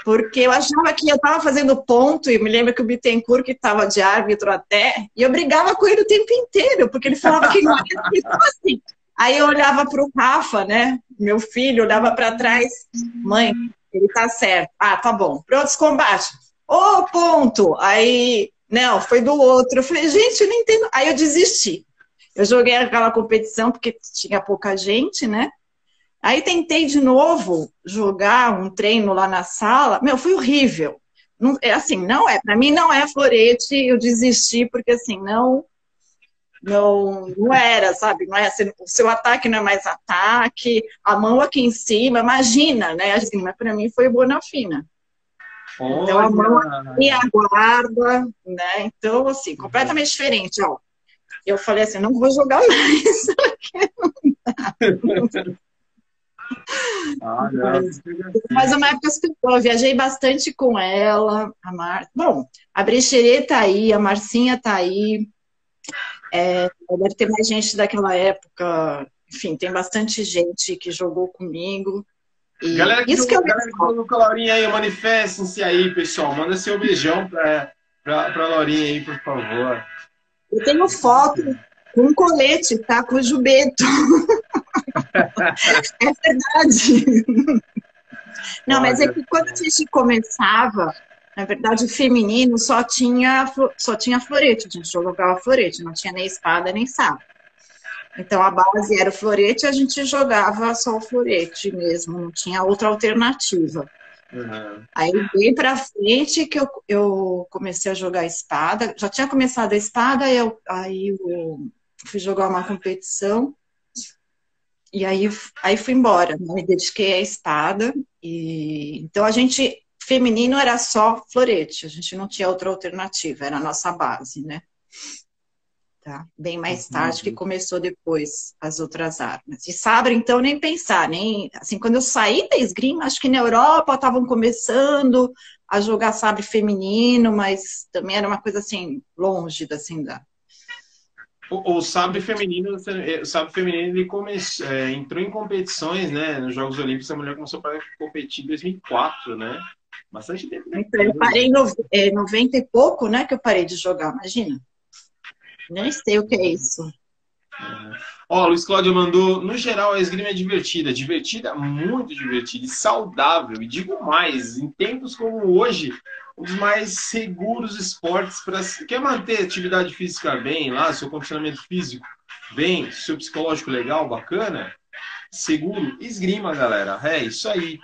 porque eu achava que eu estava fazendo ponto, e me lembro que o Bittencourt, que estava de árbitro até, e eu brigava com ele o tempo inteiro, porque ele falava que não era [LAUGHS] assim. Aí eu olhava para o Rafa, né? Meu filho olhava para trás, mãe, ele tá certo. Ah, tá bom. Prontos combate. Ô, oh, ponto. Aí, não, foi do outro. Eu falei, gente, eu não entendo. Aí eu desisti. Eu joguei aquela competição porque tinha pouca gente, né? Aí tentei de novo jogar um treino lá na sala. Meu, foi horrível. Não, é assim, não é. Para mim não é florete. Eu desisti porque assim não não, não era, sabe? Não é, assim, o seu ataque não é mais ataque, a mão aqui em cima, imagina, né? Assim, mas para mim foi Bonafina. Olha. Então a mão aqui, a guarda, né? Então, assim, completamente diferente, ó. Eu falei assim, não vou jogar mais. [LAUGHS] Ah, mas, mas uma época eu viajei bastante com ela, a Mar... Bom, a Brecheret tá aí, a Marcinha tá aí, é, deve ter mais gente daquela época. Enfim, tem bastante gente que jogou comigo. E galera que, isso que eu galera que jogou com a Laurinha aí, manifestem-se aí, pessoal. Manda seu beijão para a Laurinha aí, por favor. Eu tenho foto com um colete, tá? Com o jubeto. [LAUGHS] é verdade. Não, mas é que quando a gente começava, na verdade, o feminino só tinha, só tinha florete, a gente jogava florete, não tinha nem espada nem sabre. Então a base era o florete, a gente jogava só o florete mesmo, não tinha outra alternativa. Uhum. Aí bem para frente que eu, eu comecei a jogar espada. Já tinha começado a espada, eu, aí eu fui jogar uma competição e aí, aí fui embora. Me dediquei à espada E, então a gente, feminino era só florete, a gente não tinha outra alternativa, era a nossa base, né? Tá? Bem mais uhum. tarde que começou depois as outras armas. E sabre, então, nem pensar, nem assim, quando eu saí da esgrima, acho que na Europa estavam começando a jogar sabre feminino, mas também era uma coisa assim, longe assim da, o, o sabre feminino, o sabre feminino ele começou, é, entrou em competições, né? Nos Jogos Olímpicos, a mulher começou a competir em 2004, né? Bastante tempo. Né? Então, eu parei em é, 90 e pouco, né? Que eu parei de jogar, imagina. Nem sei o que é isso. É. Ó, Luiz Cláudio mandou, no geral, a esgrima é divertida, divertida, muito divertida e saudável. E digo mais, em tempos como hoje, os mais seguros esportes para quer manter a atividade física bem lá, seu condicionamento físico bem, seu psicológico legal, bacana, seguro, esgrima, galera. É isso aí.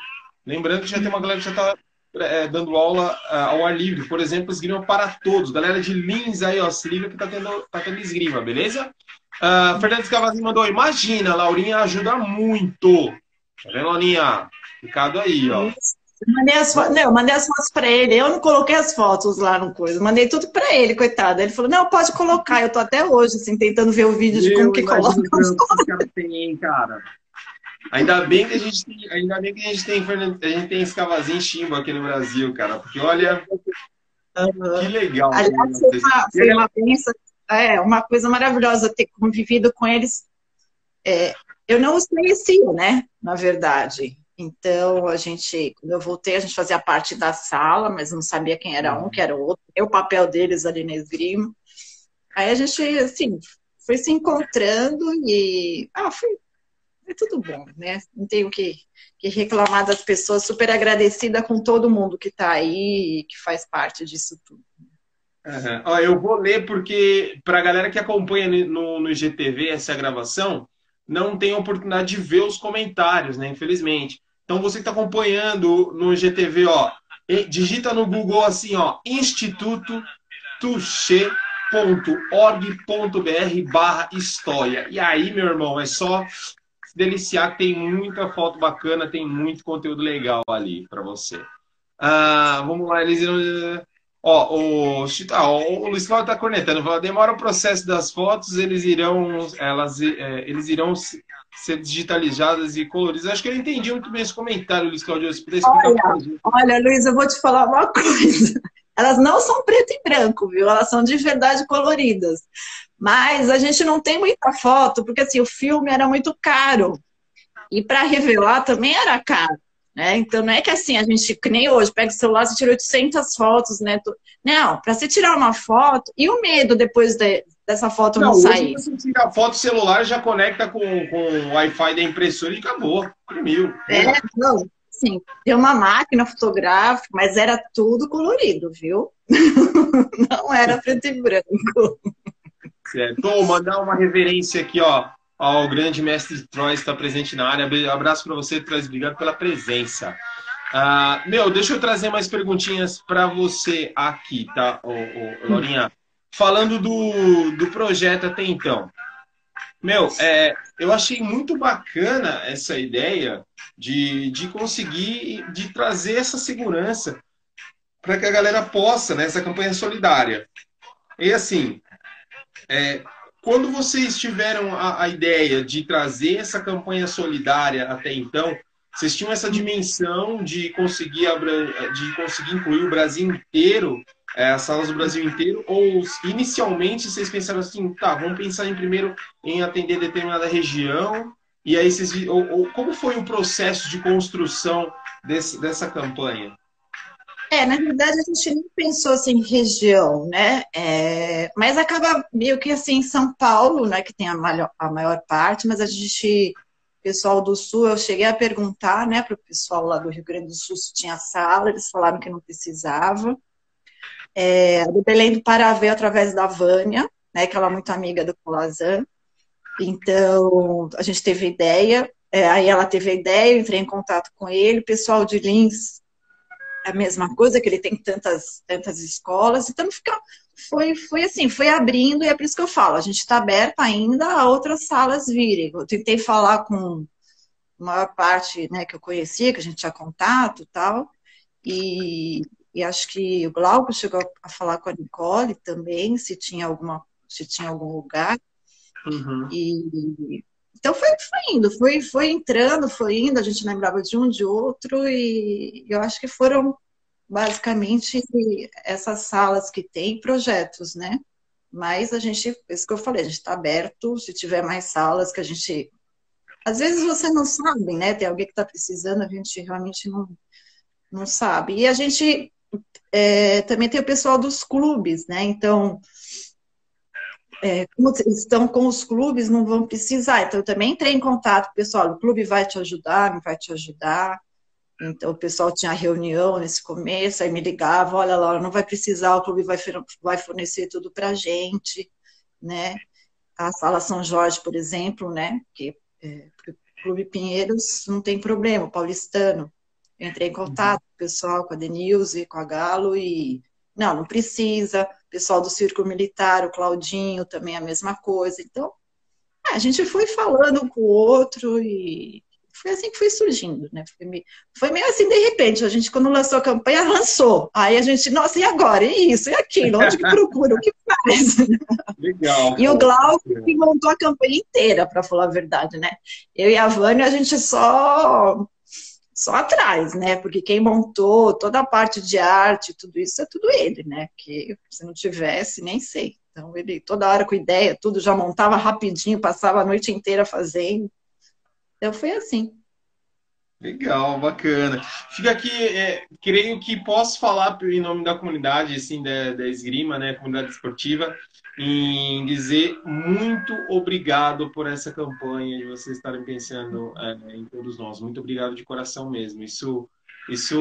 Lembrando que já tem uma galera que já está é, dando aula uh, ao ar livre, por exemplo, esgrima para todos. Galera de Lins aí, ó, se liga que tá tendo, tá tendo esgrima, beleza? Uh, Fernandes Cavazinho mandou, imagina, Laurinha ajuda muito. Tá vendo, Laurinha? Ficado aí, ó. Mandei as fotos, não, mandei as fotos para ele. Eu não coloquei as fotos lá no coisa, mandei tudo para ele, coitado. Ele falou: "Não, pode colocar". Eu tô até hoje assim tentando ver o vídeo de como que coloca. Tem, cara. Ainda bem que a gente tem, ainda bem que a gente tem, a gente tem escavazinho chimbo aqui no Brasil, cara, porque olha uhum. que legal. Aliás, foi uma, foi uma, benção, é, uma coisa maravilhosa ter convivido com eles. É, eu não os conhecia, né? Na verdade. Então, a gente, quando eu voltei, a gente fazia parte da sala, mas não sabia quem era um, que era o outro, é o papel deles ali na esgrima. Aí a gente, assim, foi se encontrando e, ah, foi, foi tudo bom, né? Não tenho que, que reclamar das pessoas, super agradecida com todo mundo que está aí e que faz parte disso tudo. Uhum. Ó, eu vou ler porque, para a galera que acompanha no, no IGTV essa gravação, não tem oportunidade de ver os comentários, né? Infelizmente. Então você que está acompanhando no GTV, ó, digita no Google assim, ó, Instituto tuxê.org.br barra história. E aí, meu irmão, é só deliciar tem muita foto bacana, tem muito conteúdo legal ali para você. Ah, vamos lá, eles. Ó, o, ah, o Luiz Cláudio está cornetando, demora o processo das fotos, eles irão, elas, é, eles irão ser digitalizadas e coloridas. Acho que eu entendi muito bem esse comentário, Luiz Claudio. Olha, olha, Luiz, eu vou te falar uma [LAUGHS] coisa. Elas não são preto e branco, viu? Elas são de verdade coloridas. Mas a gente não tem muita foto, porque assim, o filme era muito caro. E para revelar também era caro. Né? Então não é que assim, a gente, que nem hoje, pega o celular e tira 800 fotos, né? Não, para você tirar uma foto, e o medo depois de, dessa foto não, não sair? Você tira a foto celular, já conecta com, com o Wi-Fi da impressora e acabou, imprimiu. É, não, sim, tem uma máquina fotográfica, mas era tudo colorido, viu? [LAUGHS] não era preto e branco. Certo. Vou mandar uma reverência aqui, ó, ao grande mestre Troy, está presente na área. Abraço para você, Troy, obrigado pela presença. Uh, meu, deixa eu trazer mais perguntinhas para você aqui, tá, ô, ô? Falando do, do projeto até então. Meu, é, eu achei muito bacana essa ideia de, de conseguir, de trazer essa segurança para que a galera possa, nessa né, campanha solidária. E assim, é, quando vocês tiveram a, a, ideia de trazer essa campanha solidária até então, vocês tinham essa dimensão de conseguir, de conseguir incluir o Brasil inteiro é, as salas do Brasil inteiro? Ou inicialmente vocês pensaram assim, tá, vamos pensar em primeiro em atender determinada região? E aí vocês. Ou, ou como foi o processo de construção desse, dessa campanha? É, na verdade a gente nem pensou assim região, né? É, mas acaba meio que assim em São Paulo, né, que tem a maior, a maior parte, mas a gente, pessoal do Sul, eu cheguei a perguntar, né, para o pessoal lá do Rio Grande do Sul se tinha sala, eles falaram que não precisava é, do Belém do Pará através da Vânia, né, que ela é muito amiga do Colazan. Então, a gente teve ideia, é, aí ela teve a ideia, entrei em contato com ele, o pessoal de Lins, a mesma coisa, que ele tem tantas, tantas escolas, então fica, foi, foi assim, foi abrindo, e é por isso que eu falo, a gente está aberta ainda a outras salas virem. Eu tentei falar com maior parte né, que eu conhecia, que a gente tinha contato e tal, e, e acho que o Glauco chegou a falar com a Nicole também, se tinha alguma, se tinha algum lugar. Uhum. E então foi, foi indo, foi, foi entrando, foi indo, a gente lembrava de um, de outro, e eu acho que foram basicamente essas salas que tem projetos, né? Mas a gente, isso que eu falei, a gente está aberto, se tiver mais salas que a gente. Às vezes você não sabe, né? Tem alguém que está precisando, a gente realmente não, não sabe. E a gente é, também tem o pessoal dos clubes, né? Então, é, como estão com os clubes, não vão precisar. Então, eu também entrei em contato com o pessoal, o clube vai te ajudar, não vai te ajudar. Então, o pessoal tinha reunião nesse começo, aí me ligava, olha, Laura, não vai precisar, o clube vai, vai fornecer tudo para a gente, né? A Sala São Jorge, por exemplo, né? Que é, o Clube Pinheiros não tem problema, o paulistano. Entrei em contato pessoal, com a Denilze, com a Galo, e não, não precisa. O pessoal do Círculo Militar, o Claudinho, também a mesma coisa. Então, a gente foi falando com o outro e foi assim que foi surgindo, né? Foi meio, foi meio, assim, de repente, a gente, quando lançou a campanha, lançou. Aí a gente, nossa, e agora? E isso, e aquilo? Onde que procura? O que faz? [LAUGHS] Legal. E o Glauco que montou a campanha inteira, para falar a verdade, né? Eu e a Vânia, a gente só só atrás, né? Porque quem montou toda a parte de arte, tudo isso é tudo ele, né? Que se não tivesse, nem sei. Então ele toda hora com ideia, tudo já montava rapidinho, passava a noite inteira fazendo. Então foi assim. Legal, bacana. Fica aqui, é, creio que posso falar em nome da comunidade, assim, da, da esgrima, né, comunidade esportiva, em dizer muito obrigado por essa campanha de vocês estarem pensando é, em todos nós. Muito obrigado de coração mesmo. Isso, isso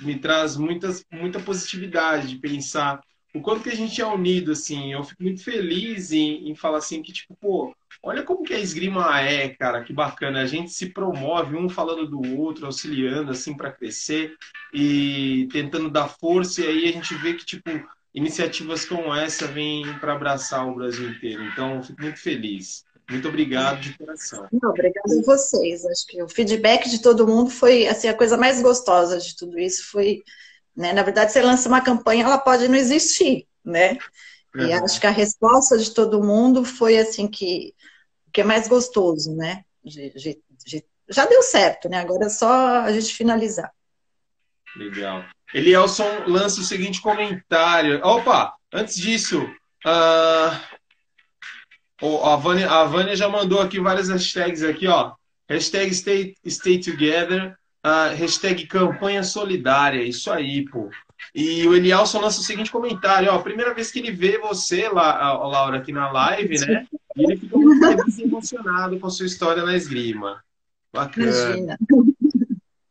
me traz muitas, muita positividade de pensar o quanto que a gente é unido, assim. Eu fico muito feliz em, em falar assim que, tipo, pô, olha como que a esgrima é, cara, que bacana. A gente se promove, um falando do outro, auxiliando, assim, para crescer e tentando dar força. E aí a gente vê que, tipo, iniciativas como essa vêm para abraçar o Brasil inteiro. Então, fico muito feliz. Muito obrigado de coração. Não, obrigado a vocês. Acho que o feedback de todo mundo foi assim a coisa mais gostosa de tudo isso foi, né? Na verdade, você lança uma campanha, ela pode não existir, né? E é. acho que a resposta de todo mundo foi assim que que é mais gostoso, né? De, de, de, já deu certo, né? Agora é só a gente finalizar. Legal. Elielson lança o seguinte comentário. Opa, antes disso, uh, a, Vânia, a Vânia já mandou aqui várias hashtags aqui, ó. Hashtag stay, stay together, uh, hashtag campanha solidária, isso aí, pô. E o Elielson lança o seguinte comentário, ó, primeira vez que ele vê você, Laura, aqui na live, né? E ele ficou muito emocionado com a sua história na esgrima. Bacana. Imagina.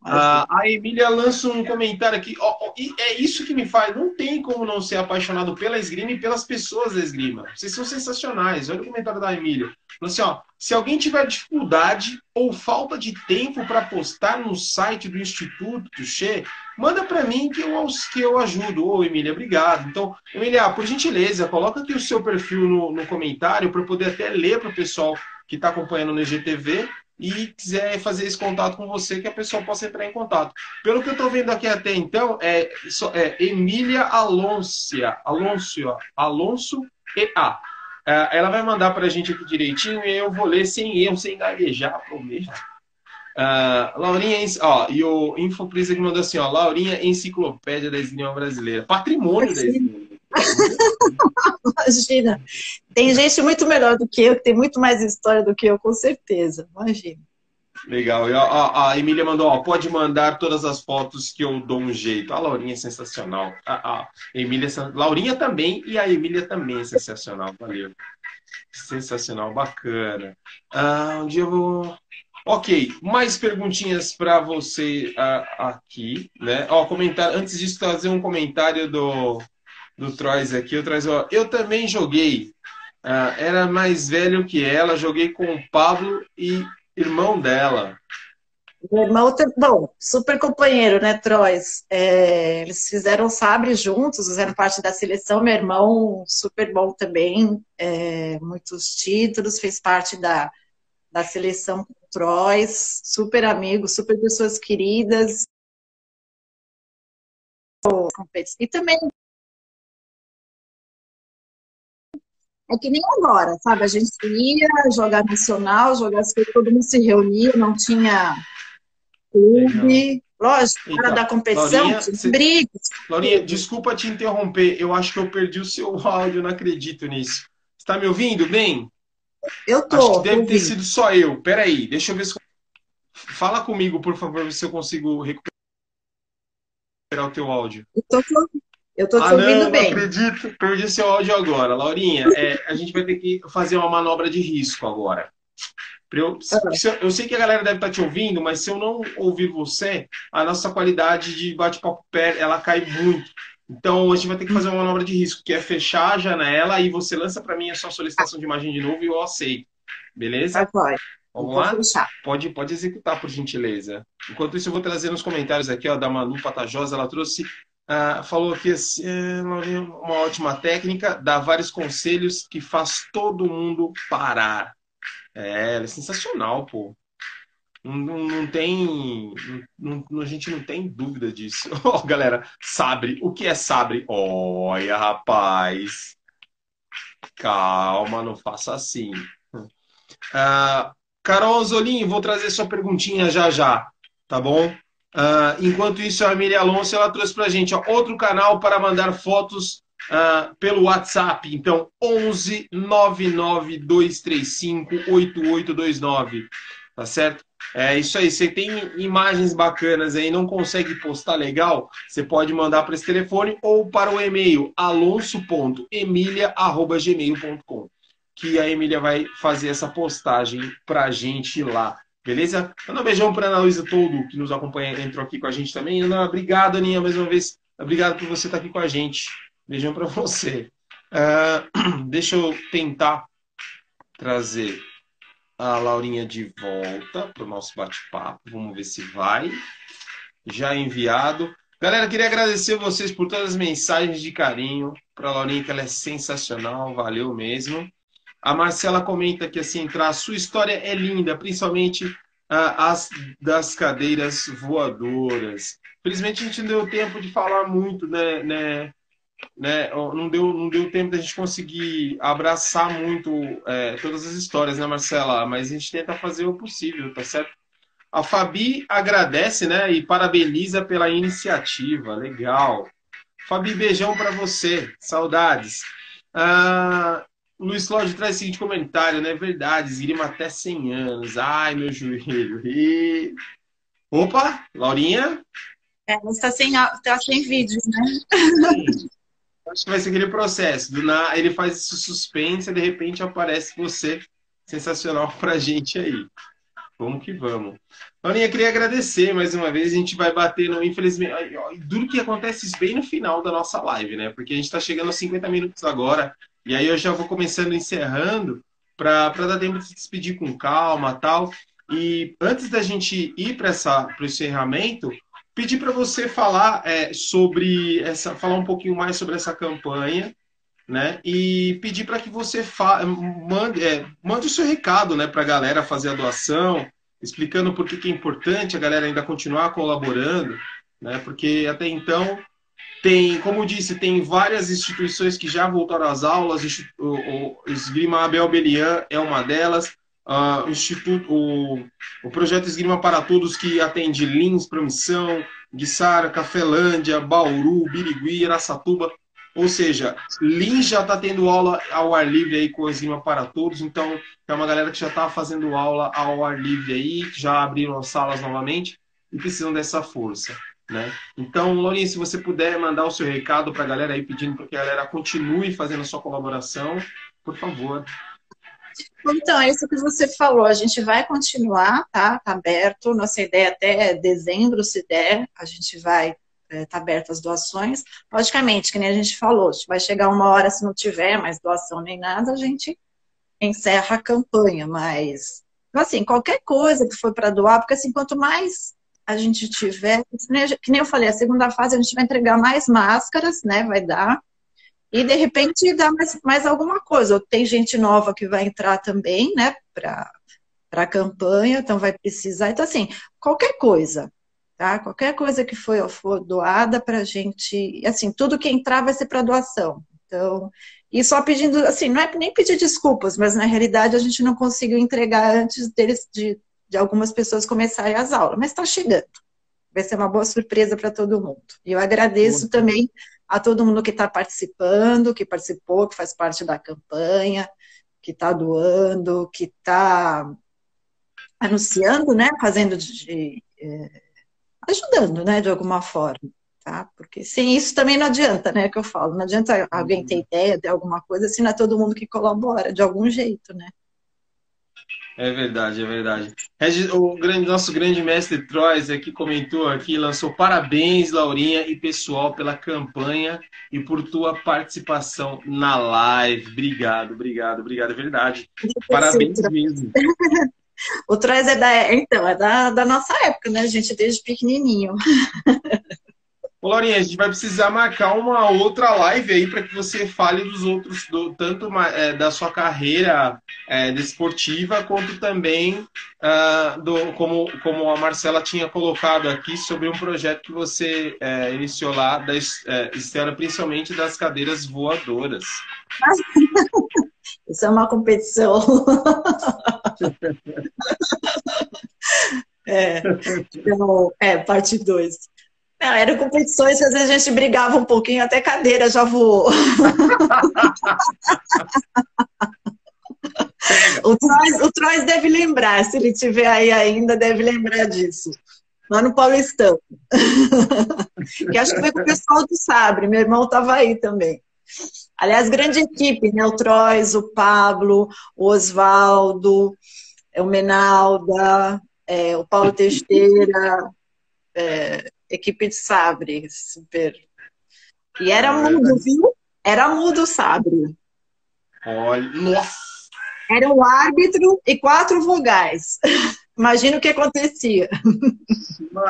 Ah, a Emília lança um comentário aqui. Oh, oh, e é isso que me faz. Não tem como não ser apaixonado pela esgrima e pelas pessoas da esgrima. Vocês são sensacionais. Olha o comentário da Emília. Assim, ó, se alguém tiver dificuldade ou falta de tempo para postar no site do Instituto Che, manda para mim que eu, que eu ajudo. Ô, Emília, obrigado. Então, Emília, por gentileza, coloca aqui o seu perfil no, no comentário para eu poder até ler para o pessoal que está acompanhando no IGTV e quiser fazer esse contato com você, que a pessoa possa entrar em contato. Pelo que eu estou vendo aqui até então, é, é Emília Alonso, Alonso, Alonso EA. É, ela vai mandar para a gente aqui direitinho e eu vou ler sem erro, sem gaguejar, prometo. Uh, Laurinha, ó, e o Infoprisa que mandou assim, ó, Laurinha Enciclopédia da Esgrima Brasileira, patrimônio da Esgrima. Imagina. Tem gente muito melhor do que eu, que tem muito mais história do que eu, com certeza. Imagina. Legal. E a, a Emília mandou, ó, pode mandar todas as fotos que eu dou um jeito. A Laurinha é sensacional. A, a Emília, Laurinha também e a Emília também é sensacional. Valeu. Sensacional, bacana. Ah, dia eu vou. Ok, mais perguntinhas para você uh, aqui, né? Ó, comentário. Antes disso, trazer um comentário do do Trois aqui. O Trois, ó, eu também joguei. Uh, era mais velho que ela, joguei com o Pablo e irmão dela. Meu irmão, bom, super companheiro, né, Trois? É, eles fizeram sabre juntos, fizeram parte da seleção. Meu irmão, super bom também, é, muitos títulos, fez parte da, da seleção Trois, super amigos, super pessoas queridas. E também é que nem agora, sabe? A gente ia jogar nacional, jogar as coisas, todo mundo se reunia, não tinha clube. Lógico, então, hora da competição, Laurinha, você... Laurinha, desculpa te interromper, eu acho que eu perdi o seu [LAUGHS] áudio, não acredito nisso. Você está me ouvindo bem? Eu tô. Acho que deve ter sido só eu. Peraí, deixa eu ver se. Fala comigo, por favor, se eu consigo recuperar o teu áudio. Eu tô, eu tô te ah, ouvindo não, bem. Não acredito, perdi seu áudio agora. Laurinha, é, a gente vai ter que fazer uma manobra de risco agora. Eu, eu, sei que a galera deve estar te ouvindo, mas se eu não ouvir você, a nossa qualidade de bate-papo pé ela cai muito. Então a gente vai ter que fazer uma manobra de risco, que é fechar a janela e você lança para mim a sua solicitação de imagem de novo e eu aceito. Beleza? Vai, Vamos lá? Pode, pode executar, por gentileza. Enquanto isso, eu vou trazer nos comentários aqui, ó, da Manu Patajosa, ela trouxe, uh, falou aqui assim, uma ótima técnica, dá vários conselhos que faz todo mundo parar. É, é sensacional, pô. Não, não, tem. Não, a gente não tem dúvida disso. [LAUGHS] oh, galera, sabre. O que é sabre? Olha, rapaz. Calma, não faça assim. Uh, Carol Anzolin, vou trazer sua perguntinha já já, tá bom? Uh, enquanto isso, a Miriam Alonso ela trouxe pra gente ó, outro canal para mandar fotos uh, pelo WhatsApp. Então, 11 99 235 8829. Tá certo? É isso aí. Você tem imagens bacanas aí, não consegue postar legal? Você pode mandar para esse telefone ou para o e-mail alonso.emilia.gmail.com que a Emília vai fazer essa postagem para a gente lá. Beleza? Então, um beijão para Ana Luísa Todo, que nos acompanha, entrou aqui com a gente também. Ana, obrigado, Aninha, mais uma vez. Obrigado por você estar aqui com a gente. Beijão para você. Uh, [CLEARS THROAT] deixa eu tentar trazer a Laurinha de volta para o nosso bate-papo. Vamos ver se vai. Já enviado. Galera, queria agradecer vocês por todas as mensagens de carinho para a Laurinha, que ela é sensacional. Valeu mesmo. A Marcela comenta que assim, a sua história é linda, principalmente uh, as das cadeiras voadoras. Felizmente a gente não deu tempo de falar muito, né, né né, não deu, não deu tempo da gente conseguir abraçar muito é, todas as histórias, né, Marcela? Mas a gente tenta fazer o possível, tá certo? A Fabi agradece, né, e parabeniza pela iniciativa, legal. Fabi, beijão para você, saudades. Ah, Luiz Cláudio traz o seguinte comentário, né? Verdade, esgrima até 100 anos. Ai, meu joelho. E... Opa, Laurinha? É, está sem, tá sem vídeo, né? Sim. Acho que vai ser aquele processo. Do na, ele faz esse suspense e de repente aparece você sensacional [LAUGHS] pra gente aí. Vamos que vamos. Aninha, queria agradecer mais uma vez. A gente vai bater no, infelizmente, duro que acontece isso bem no final da nossa live, né? Porque a gente está chegando aos 50 minutos agora. E aí eu já vou começando encerrando para dar tempo de se despedir com calma tal. E antes da gente ir para o encerramento, pedir para você falar é, sobre essa, falar um pouquinho mais sobre essa campanha, né? E pedir para que você fa mande, é, mande o seu recado, né, para a galera fazer a doação, explicando por que, que é importante a galera ainda continuar colaborando, né? Porque até então tem, como disse, tem várias instituições que já voltaram às aulas. O, o Esgrima Abel Belian é uma delas uh, Instituto, o, o projeto Esgrima para Todos, que atende Lins, Promissão, Guiçara, Cafelândia, Bauru, Birigui, Aracatuba. Ou seja, Lins já está tendo aula ao ar livre aí com Esgrima para Todos, então é uma galera que já está fazendo aula ao ar livre aí, já abriram as salas novamente e precisam dessa força. Né? Então, Laurinha, se você puder mandar o seu recado para a galera aí, pedindo para que a galera continue fazendo a sua colaboração, por favor. Então, é isso que você falou, a gente vai continuar, tá? Tá aberto, nossa ideia até dezembro, se der, a gente vai é, tá aberto as doações. Logicamente, que nem a gente falou, vai chegar uma hora, se não tiver mais doação nem nada, a gente encerra a campanha, mas assim, qualquer coisa que for para doar, porque assim, quanto mais a gente tiver, que nem eu falei, a segunda fase a gente vai entregar mais máscaras, né? Vai dar e de repente dá mais, mais alguma coisa. Ou tem gente nova que vai entrar também, né, para a campanha, então vai precisar. Então, assim, qualquer coisa, tá? Qualquer coisa que foi, for doada para a gente, assim, tudo que entrar vai ser para doação. Então, e só pedindo, assim, não é nem pedir desculpas, mas na realidade a gente não conseguiu entregar antes deles, de, de algumas pessoas começarem as aulas, mas está chegando. Vai ser uma boa surpresa para todo mundo. E eu agradeço Boa. também a todo mundo que está participando, que participou, que faz parte da campanha, que está doando, que está anunciando, né? Fazendo de, de, é, ajudando, né, de alguma forma, tá? Porque sem isso também não adianta, né, que eu falo, não adianta alguém ter ideia de alguma coisa se não é todo mundo que colabora de algum jeito, né? É verdade, é verdade. O grande, nosso grande mestre Trois aqui comentou aqui, lançou parabéns, Laurinha e pessoal, pela campanha e por tua participação na live. Obrigado, obrigado, obrigado, é verdade. Parabéns mesmo. [LAUGHS] O Trois é da, então, é da, da nossa época, né, gente? Desde pequenininho. [LAUGHS] Ô, Laurinha, a gente vai precisar marcar uma outra live aí para que você fale dos outros, do, tanto é, da sua carreira é, desportiva, quanto também uh, do, como, como a Marcela tinha colocado aqui, sobre um projeto que você é, iniciou lá, da é, Estela, principalmente das cadeiras voadoras. Isso é uma competição. [LAUGHS] é, então, é, parte 2. Não, eram competições que às vezes a gente brigava um pouquinho, até cadeira já voou. o, Trois, o Trois deve lembrar, se ele tiver aí ainda, deve lembrar disso. Lá no Paulistão. que acho que foi com o pessoal do Sabre, meu irmão estava aí também. Aliás, grande equipe, né? O Trois, o Pablo, o Oswaldo, o Menalda, é, o Paulo Teixeira, é, equipe de Sabre, super. E era mudo, viu? Era mudo o Sabre. Olha, nossa! Era um árbitro e quatro vogais. [LAUGHS] Imagina o que acontecia.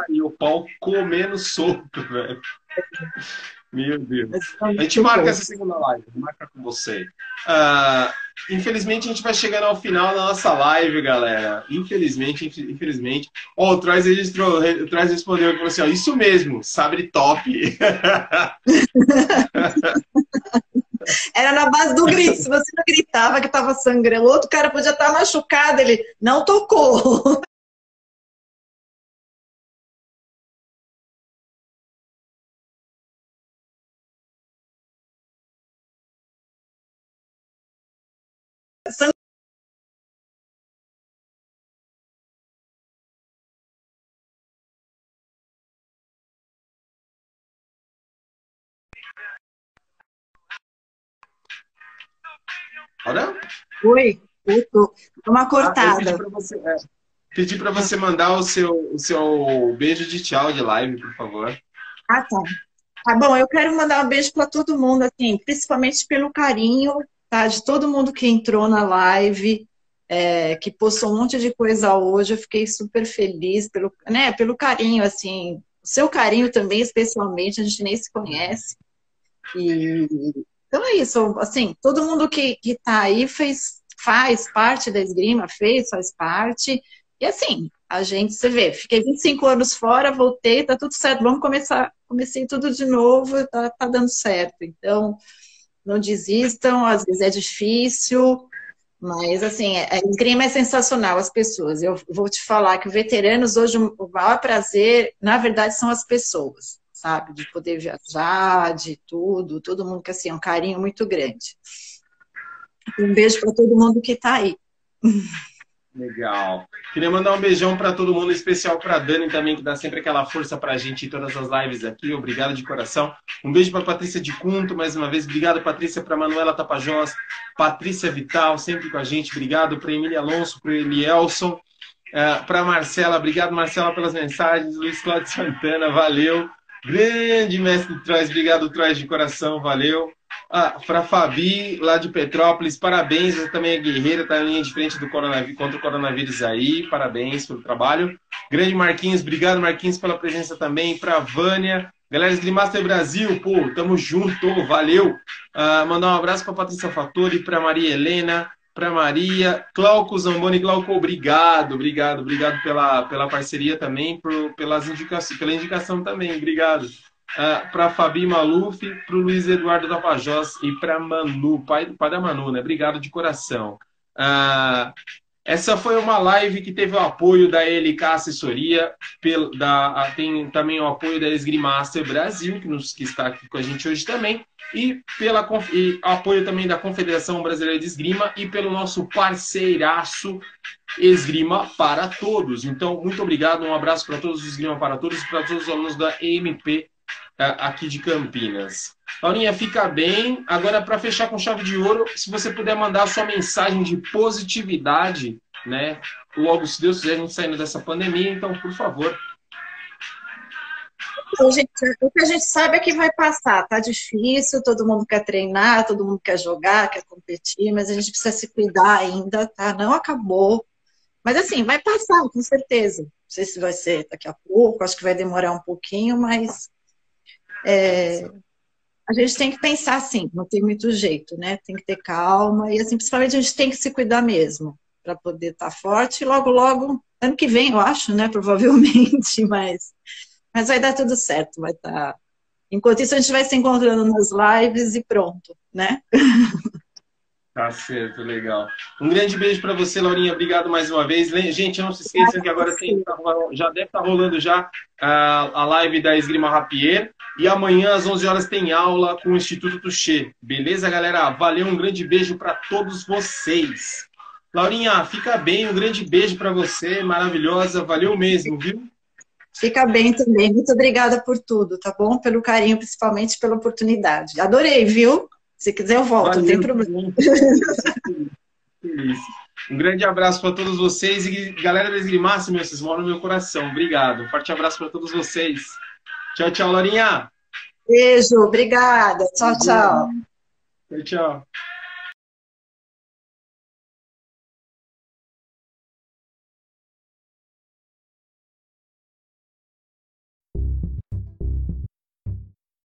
E o pau comendo solto, velho. Meu Deus. A gente marca essa segunda live, marca com você. Uh, infelizmente, a gente vai chegando ao final da nossa live, galera. Infelizmente, infelizmente. Ó, oh, o Traz respondeu aqui assim, ó, isso mesmo, sabre top. [LAUGHS] Era na base do grito. Se você não gritava que estava sangrando, o outro cara podia estar machucado, ele não tocou. Olha. Oi, voltou. Uma cortada. Ah, Pedir para você, é, mandar o seu, o seu beijo de tchau de live, por favor. Ah, tá. Tá bom, eu quero mandar um beijo para todo mundo, assim, principalmente pelo carinho, tá? De todo mundo que entrou na live, é, que postou um monte de coisa hoje. Eu fiquei super feliz pelo, né, pelo carinho, assim. O seu carinho também, especialmente, a gente nem se conhece. E então é isso, assim, todo mundo que, que tá aí fez, faz parte da esgrima, fez, faz parte. E assim, a gente, você vê, fiquei 25 anos fora, voltei, tá tudo certo, vamos começar, comecei tudo de novo, tá, tá dando certo. Então, não desistam, às vezes é difícil, mas assim, a esgrima é sensacional, as pessoas. Eu vou te falar que veteranos hoje o maior prazer, na verdade, são as pessoas sabe? De poder viajar, de tudo, todo mundo que assim, é um carinho muito grande. Um beijo para todo mundo que está aí. [LAUGHS] Legal. Queria mandar um beijão para todo mundo, especial para Dani também, que dá sempre aquela força para a gente em todas as lives aqui. Obrigado de coração. Um beijo para Patrícia de Cunto, mais uma vez. Obrigado, Patrícia, para Manuela Tapajós, Patrícia Vital, sempre com a gente. Obrigado para Emília Alonso, para Elielson, uh, para Marcela. Obrigado, Marcela, pelas mensagens. Luiz Cláudio Santana, valeu. Grande mestre Traz, obrigado Traz de coração, valeu. Ah, para Fabi, lá de Petrópolis, parabéns, ela também é guerreira, está na linha de frente do coronavírus, contra o coronavírus aí, parabéns pelo trabalho. Grande Marquinhos, obrigado Marquinhos pela presença também. Para Vânia, galera Master Brasil, pô, tamo junto, valeu. Ah, mandar um abraço para Patrícia Fattori, para Maria Helena, para Maria. Glauco Zamboni, Glauco, obrigado, obrigado, obrigado pela, pela parceria também, por, pelas indicações, pela indicação também, obrigado. Uh, ah, para Fabi Maluf, para o Luiz Eduardo Tapajós e para Manu, pai, pai da Manu, né? Obrigado de coração. Uh, essa foi uma live que teve o apoio da LK Assessoria, da, tem também o apoio da Esgrimaster Brasil, que, nos, que está aqui com a gente hoje também, e pela e apoio também da Confederação Brasileira de Esgrima e pelo nosso parceiraço Esgrima para Todos. Então, muito obrigado, um abraço para todos os Esgrima para Todos e para todos os alunos da EMP aqui de Campinas. Laurinha, fica bem. Agora, para fechar com chave de ouro, se você puder mandar a sua mensagem de positividade, né? Logo, se Deus quiser, a gente saindo dessa pandemia, então, por favor. Gente, o que a gente sabe é que vai passar. Tá difícil, todo mundo quer treinar, todo mundo quer jogar, quer competir, mas a gente precisa se cuidar ainda, tá? Não acabou. Mas assim, vai passar, com certeza. Não sei se vai ser daqui a pouco, acho que vai demorar um pouquinho, mas é, a gente tem que pensar assim, não tem muito jeito, né? Tem que ter calma e assim, principalmente a gente tem que se cuidar mesmo para poder estar tá forte. E logo, logo, ano que vem, eu acho, né? [LAUGHS] Provavelmente, mas, mas vai dar tudo certo, vai estar. Tá... Enquanto isso, a gente vai se encontrando nas lives e pronto, né? [LAUGHS] Tá certo, legal. Um grande beijo para você, Laurinha. Obrigado mais uma vez. Gente, não se esqueçam que agora tem, já deve estar tá rolando já a, a live da Esgrima Rapier. E amanhã, às 11 horas, tem aula com o Instituto Tuxê. Beleza, galera? Valeu, um grande beijo para todos vocês. Laurinha, fica bem. Um grande beijo para você. Maravilhosa. Valeu mesmo, viu? Fica bem também. Muito obrigada por tudo, tá bom? Pelo carinho, principalmente pela oportunidade. Adorei, viu? Se quiser, eu volto, Valeu, não tem problema. Um grande abraço para todos vocês e galera da Esgrimaça, meu, vocês moram no meu coração. Obrigado. Um forte abraço para todos vocês. Tchau, tchau, Laurinha. Beijo, obrigada. Tchau, tchau. Tchau, tchau.